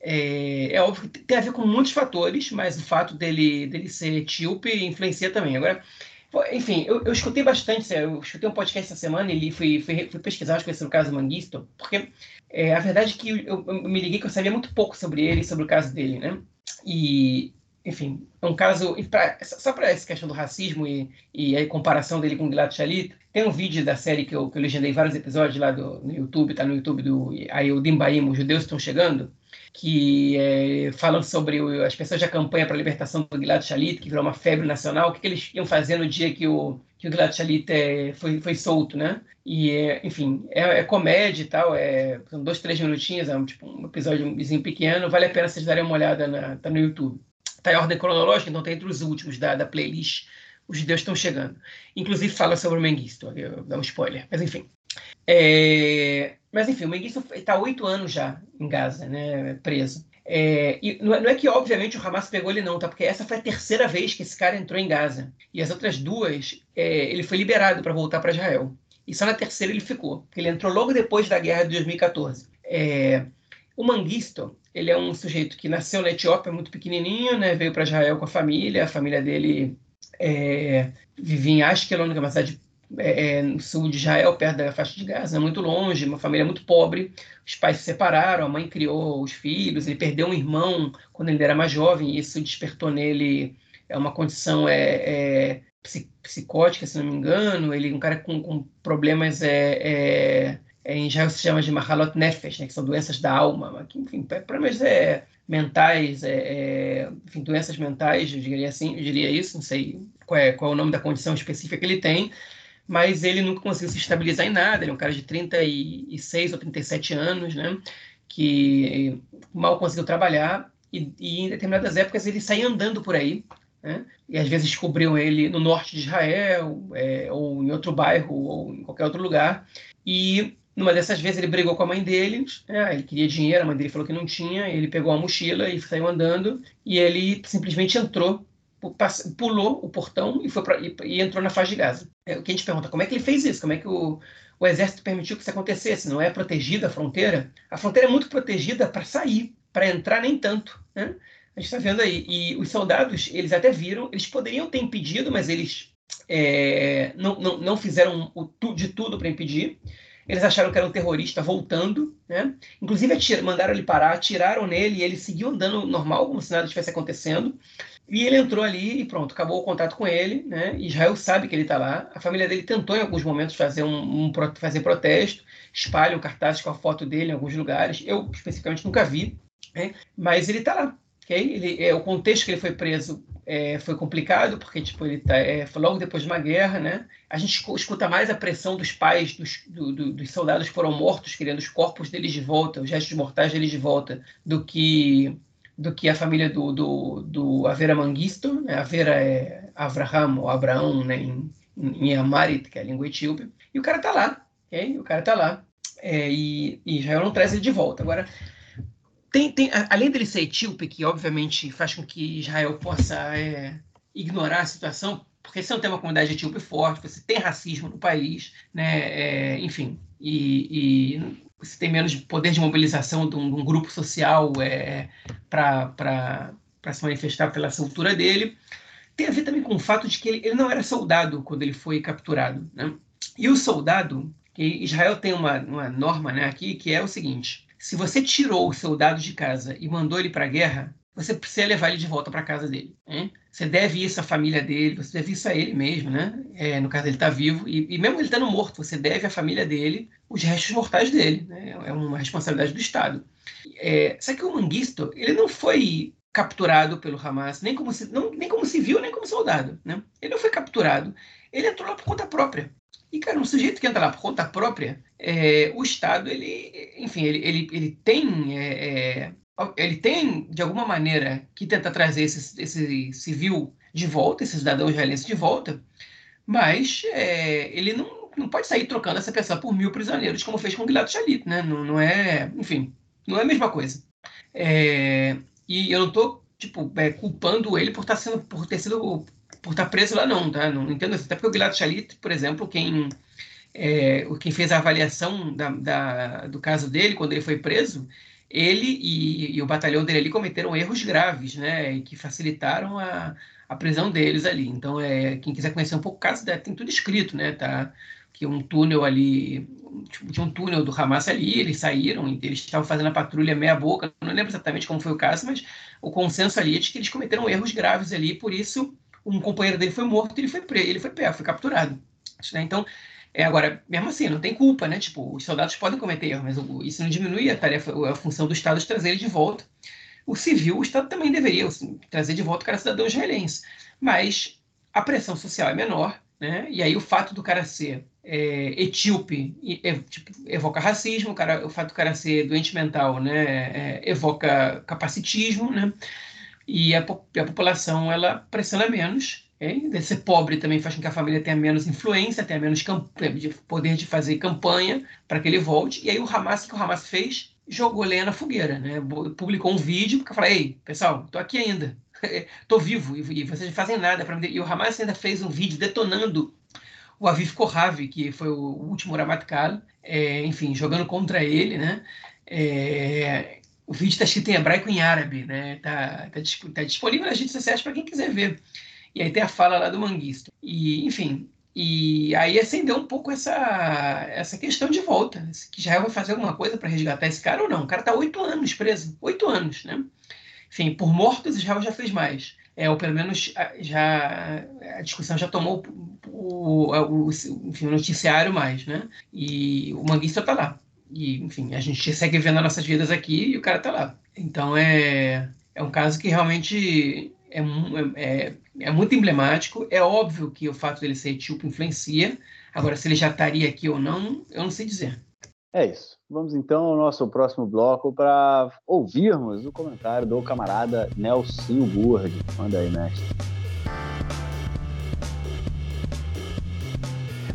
É, é, óbvio que tem a ver com muitos fatores, mas o fato dele, dele ser etíope influencia também. Agora, enfim, eu, eu escutei bastante, eu escutei um podcast essa semana e fui, fui, fui pesquisar sobre o caso Manguisto, porque é, a verdade é que eu, eu, me liguei que eu sabia muito pouco sobre ele, sobre o caso dele, né? E, enfim, é um caso. Pra, só para essa questão do racismo e, e a comparação dele com o Gilad Shalit, tem um vídeo da série que eu, que eu legendei vários episódios lá do, no YouTube, tá no YouTube do aí o Dimbaim, os judeus estão chegando, que é, falam sobre o, as pessoas da campanha para a libertação do Gilad Shalit, que virou uma febre nacional, o que, que eles iam fazer no dia que o, que o Gilad Shalit é, foi, foi solto, né? E, é, enfim, é, é, comédia e tal, é, são dois, três minutinhos, é um, tipo, um episódio pequeno, vale a pena vocês darem uma olhada, na, tá no YouTube. Tá em ordem cronológica, então tá entre os últimos da, da playlist os judeus estão chegando. Inclusive fala sobre o Mengistu, dá um spoiler, mas enfim. É, mas enfim, o Mengistu está oito anos já em Gaza, né, preso. É, e não é, não é, que, obviamente, o Hamas pegou ele, não, tá? Porque essa foi a terceira vez que esse cara entrou em Gaza. E as outras duas, é, ele foi liberado para voltar para Israel. E só na terceira ele ficou, porque ele entrou logo depois da guerra de 2014. É, o Manguisto, ele é um sujeito que nasceu na Etiópia muito pequenininho, né? Veio para Israel com a família, a família dele é, vivia em Ashkelon, que é uma cidade é, é, no sul de Israel, perto da faixa de Gaza, muito longe, uma família muito pobre. Os pais se separaram, a mãe criou os filhos, ele perdeu um irmão quando ele era mais jovem, e isso despertou nele é uma condição é, é psicótica, se não me engano. Ele é um cara com, com problemas é, é, é, em Israel se chama de Mahalot Nefesh, né, que são doenças da alma, que, enfim, problemas é, mentais, é, é, enfim, doenças mentais, eu diria assim, eu diria isso, não sei qual é, qual é o nome da condição específica que ele tem, mas ele nunca conseguiu se estabilizar em nada, ele é um cara de 36 ou 37 anos, né, que mal conseguiu trabalhar, e, e em determinadas épocas ele saía andando por aí, né, e às vezes descobriam ele no norte de Israel, é, ou em outro bairro, ou em qualquer outro lugar, e numa dessas vezes ele brigou com a mãe dele, né? ele queria dinheiro, a mãe dele falou que não tinha, ele pegou a mochila e saiu andando, e ele simplesmente entrou, pulou o portão e, foi pra, e, e entrou na faixa de Gaza. É, o que a gente pergunta, como é que ele fez isso? Como é que o, o exército permitiu que isso acontecesse? Não é protegida a fronteira? A fronteira é muito protegida para sair, para entrar nem tanto. Né? A gente está vendo aí. E os soldados, eles até viram, eles poderiam ter impedido, mas eles é, não, não, não fizeram o, de tudo para impedir. Eles acharam que era um terrorista voltando, né? Inclusive atir, mandaram ele parar, atiraram nele e ele seguiu andando normal, como se nada estivesse acontecendo. E ele entrou ali e pronto, acabou o contato com ele, né? Israel sabe que ele está lá. A família dele tentou em alguns momentos fazer um, um fazer protesto, espalham cartazes com a foto dele em alguns lugares. Eu especificamente nunca vi, né? mas ele está lá. Okay? Ele, é, o contexto que ele foi preso é, foi complicado, porque tipo, ele tá, é, logo depois de uma guerra, né? A gente escuta mais a pressão dos pais dos, do, do, dos soldados que foram mortos, querendo os corpos deles de volta, os restos mortais deles de volta, do que do que a família do, do, do Avera Mangisto, né? Avera é Abraham ou Abraão, né? Em, em Amarit, que é a língua etíope. E o cara tá lá, ok? O cara tá lá. É, e, e Israel não traz ele de volta. Agora, tem, tem, além dele ser etíope, que obviamente faz com que Israel possa é, ignorar a situação, porque você não tem uma comunidade etíope forte, você tem racismo no país, né? É, enfim, e, e, você tem menos poder de mobilização de um, de um grupo social é, para se manifestar pela altura dele. Tem a ver também com o fato de que ele, ele não era soldado quando ele foi capturado. Né? E o soldado, que Israel tem uma, uma norma né, aqui, que é o seguinte: se você tirou o soldado de casa e mandou ele para a guerra, você precisa levar ele de volta para casa dele. Hein? Você deve isso à família dele, você deve isso a ele mesmo, né? É, no caso ele está vivo e, e, mesmo ele estando morto, você deve à família dele os restos mortais dele. Né? É uma responsabilidade do Estado. É, só que o Manguisto, ele não foi capturado pelo Hamas, nem como, não, nem como civil, nem como soldado. Né? Ele não foi capturado, ele entrou lá por conta própria. E, cara, um sujeito que entra lá por conta própria, é, o Estado, ele, enfim, ele, ele, ele tem. É, é, ele tem, de alguma maneira, que tentar trazer esse, esse civil de volta, esse cidadão israelense de volta, mas é, ele não, não pode sair trocando essa pessoa por mil prisioneiros, como fez com Gilad Shalit, né? Não, não é, enfim, não é a mesma coisa. É, e eu não estou tipo, é, culpando ele por, tá sendo, por ter sido por estar tá preso lá, não, tá? Não entendo isso. Até porque o Gilad Shalit, por exemplo, quem, é, quem fez a avaliação da, da, do caso dele quando ele foi preso, ele e, e, o batalhão dele ali cometeram erros graves, né? Que facilitaram a, a prisão deles ali. Então, é, quem quiser conhecer um pouco o caso, tem tudo escrito, né? Tá? Que um túnel ali, tipo, tinha um túnel do Hamas ali, eles saíram, eles estavam fazendo a patrulha meia boca, não lembro exatamente como foi o caso, mas o consenso ali é de que eles cometeram erros graves ali, por isso um companheiro dele foi morto, ele foi ele foi pego, foi capturado. Né? Então, é, agora, mesmo assim, não tem culpa, né? Tipo, os soldados podem cometer erros, mas isso não diminui a tarefa, a função do Estado de trazer ele de volta o civil, o Estado também deveria assim, trazer de volta o cara cidadão israelense. Mas a pressão social é menor, né? E aí o fato do cara ser é, etíope é, tipo, evoca racismo, o, cara, o fato do cara ser doente mental né? É, evoca capacitismo, né? E a, a população ela pressiona menos. É? Ser pobre também faz com que a família tenha menos influência, tenha menos de poder de fazer campanha para que ele volte. E aí o Hamas, o que o Hamas fez? jogou lenha na fogueira, né? Publicou um vídeo porque falou: ei, pessoal, tô aqui ainda, tô vivo e vocês não fazem nada para me. E o Hamas ainda fez um vídeo detonando o Aviv Kohavi, que foi o último Ramatkal, é, enfim, jogando contra ele, né? É, o vídeo está escrito em hebraico e em árabe, né? Tá, tá, tá disponível nas redes sociais para quem quiser ver. E aí tem a fala lá do Manguisto. E, enfim, e aí acendeu um pouco essa, essa questão de volta. Que Israel vai fazer alguma coisa para resgatar esse cara ou não? O cara está oito anos preso. Oito anos, né? Enfim, por mortos, Israel já fez mais. É, ou pelo menos já a discussão já tomou o, o, o, enfim, o noticiário mais, né? E o Manguista está lá. E, enfim, a gente segue vendo as nossas vidas aqui e o cara está lá. Então é, é um caso que realmente é, é, é, muito emblemático. É óbvio que o fato dele ser etíope influencia. Agora, se ele já estaria aqui ou não, eu não sei dizer. É isso. Vamos então ao nosso próximo bloco para ouvirmos o comentário do camarada Nelson Burd. Manda aí, mestre.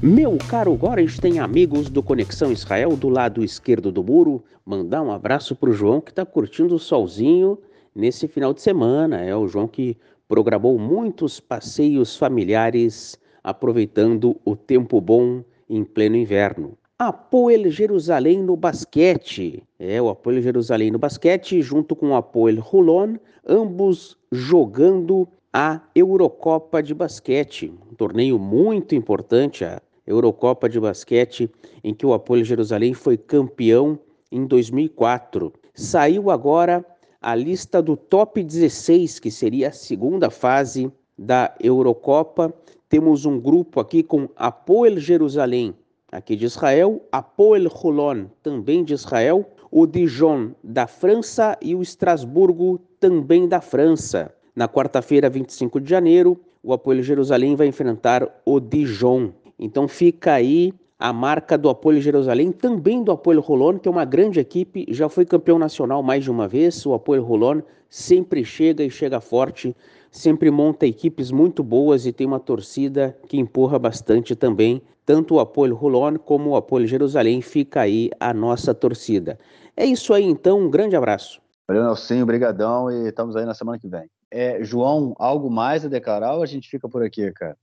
Meu caro Gorens tem amigos do Conexão Israel do lado esquerdo do muro. Mandar um abraço para o João que está curtindo o solzinho nesse final de semana. É o João que programou muitos passeios familiares, aproveitando o tempo bom em pleno inverno. Apoel Jerusalém no basquete. É, o Apoel Jerusalém no basquete, junto com o Apoel Hulon, ambos jogando a Eurocopa de basquete. Um torneio muito importante, a Eurocopa de basquete, em que o Apoel Jerusalém foi campeão em 2004. Saiu agora a lista do top 16, que seria a segunda fase da Eurocopa. Temos um grupo aqui com Apoel Jerusalém, aqui de Israel, Apoel Holon, também de Israel, o Dijon da França e o Estrasburgo, também da França. Na quarta-feira, 25 de janeiro, o Apoel Jerusalém vai enfrentar o Dijon. Então fica aí a marca do Apoio Jerusalém, também do Apoio Rolon, que é uma grande equipe, já foi campeão nacional mais de uma vez. O Apoio Rolon sempre chega e chega forte, sempre monta equipes muito boas e tem uma torcida que empurra bastante também. Tanto o Apoio Rolon como o Apoio Jerusalém fica aí a nossa torcida. É isso aí então, um grande abraço. Valeu, Nelson, brigadão e estamos aí na semana que vem. É, João, algo mais a declarar ou a gente fica por aqui, cara?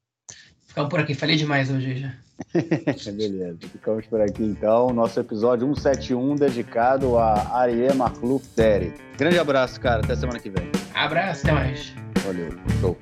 Ficamos por aqui, falei demais hoje já. Beleza, ficamos por aqui então. Nosso episódio 171 dedicado a Arie Makluk Deri. Grande abraço, cara. Até semana que vem. Abraço, até mais. Valeu. Show.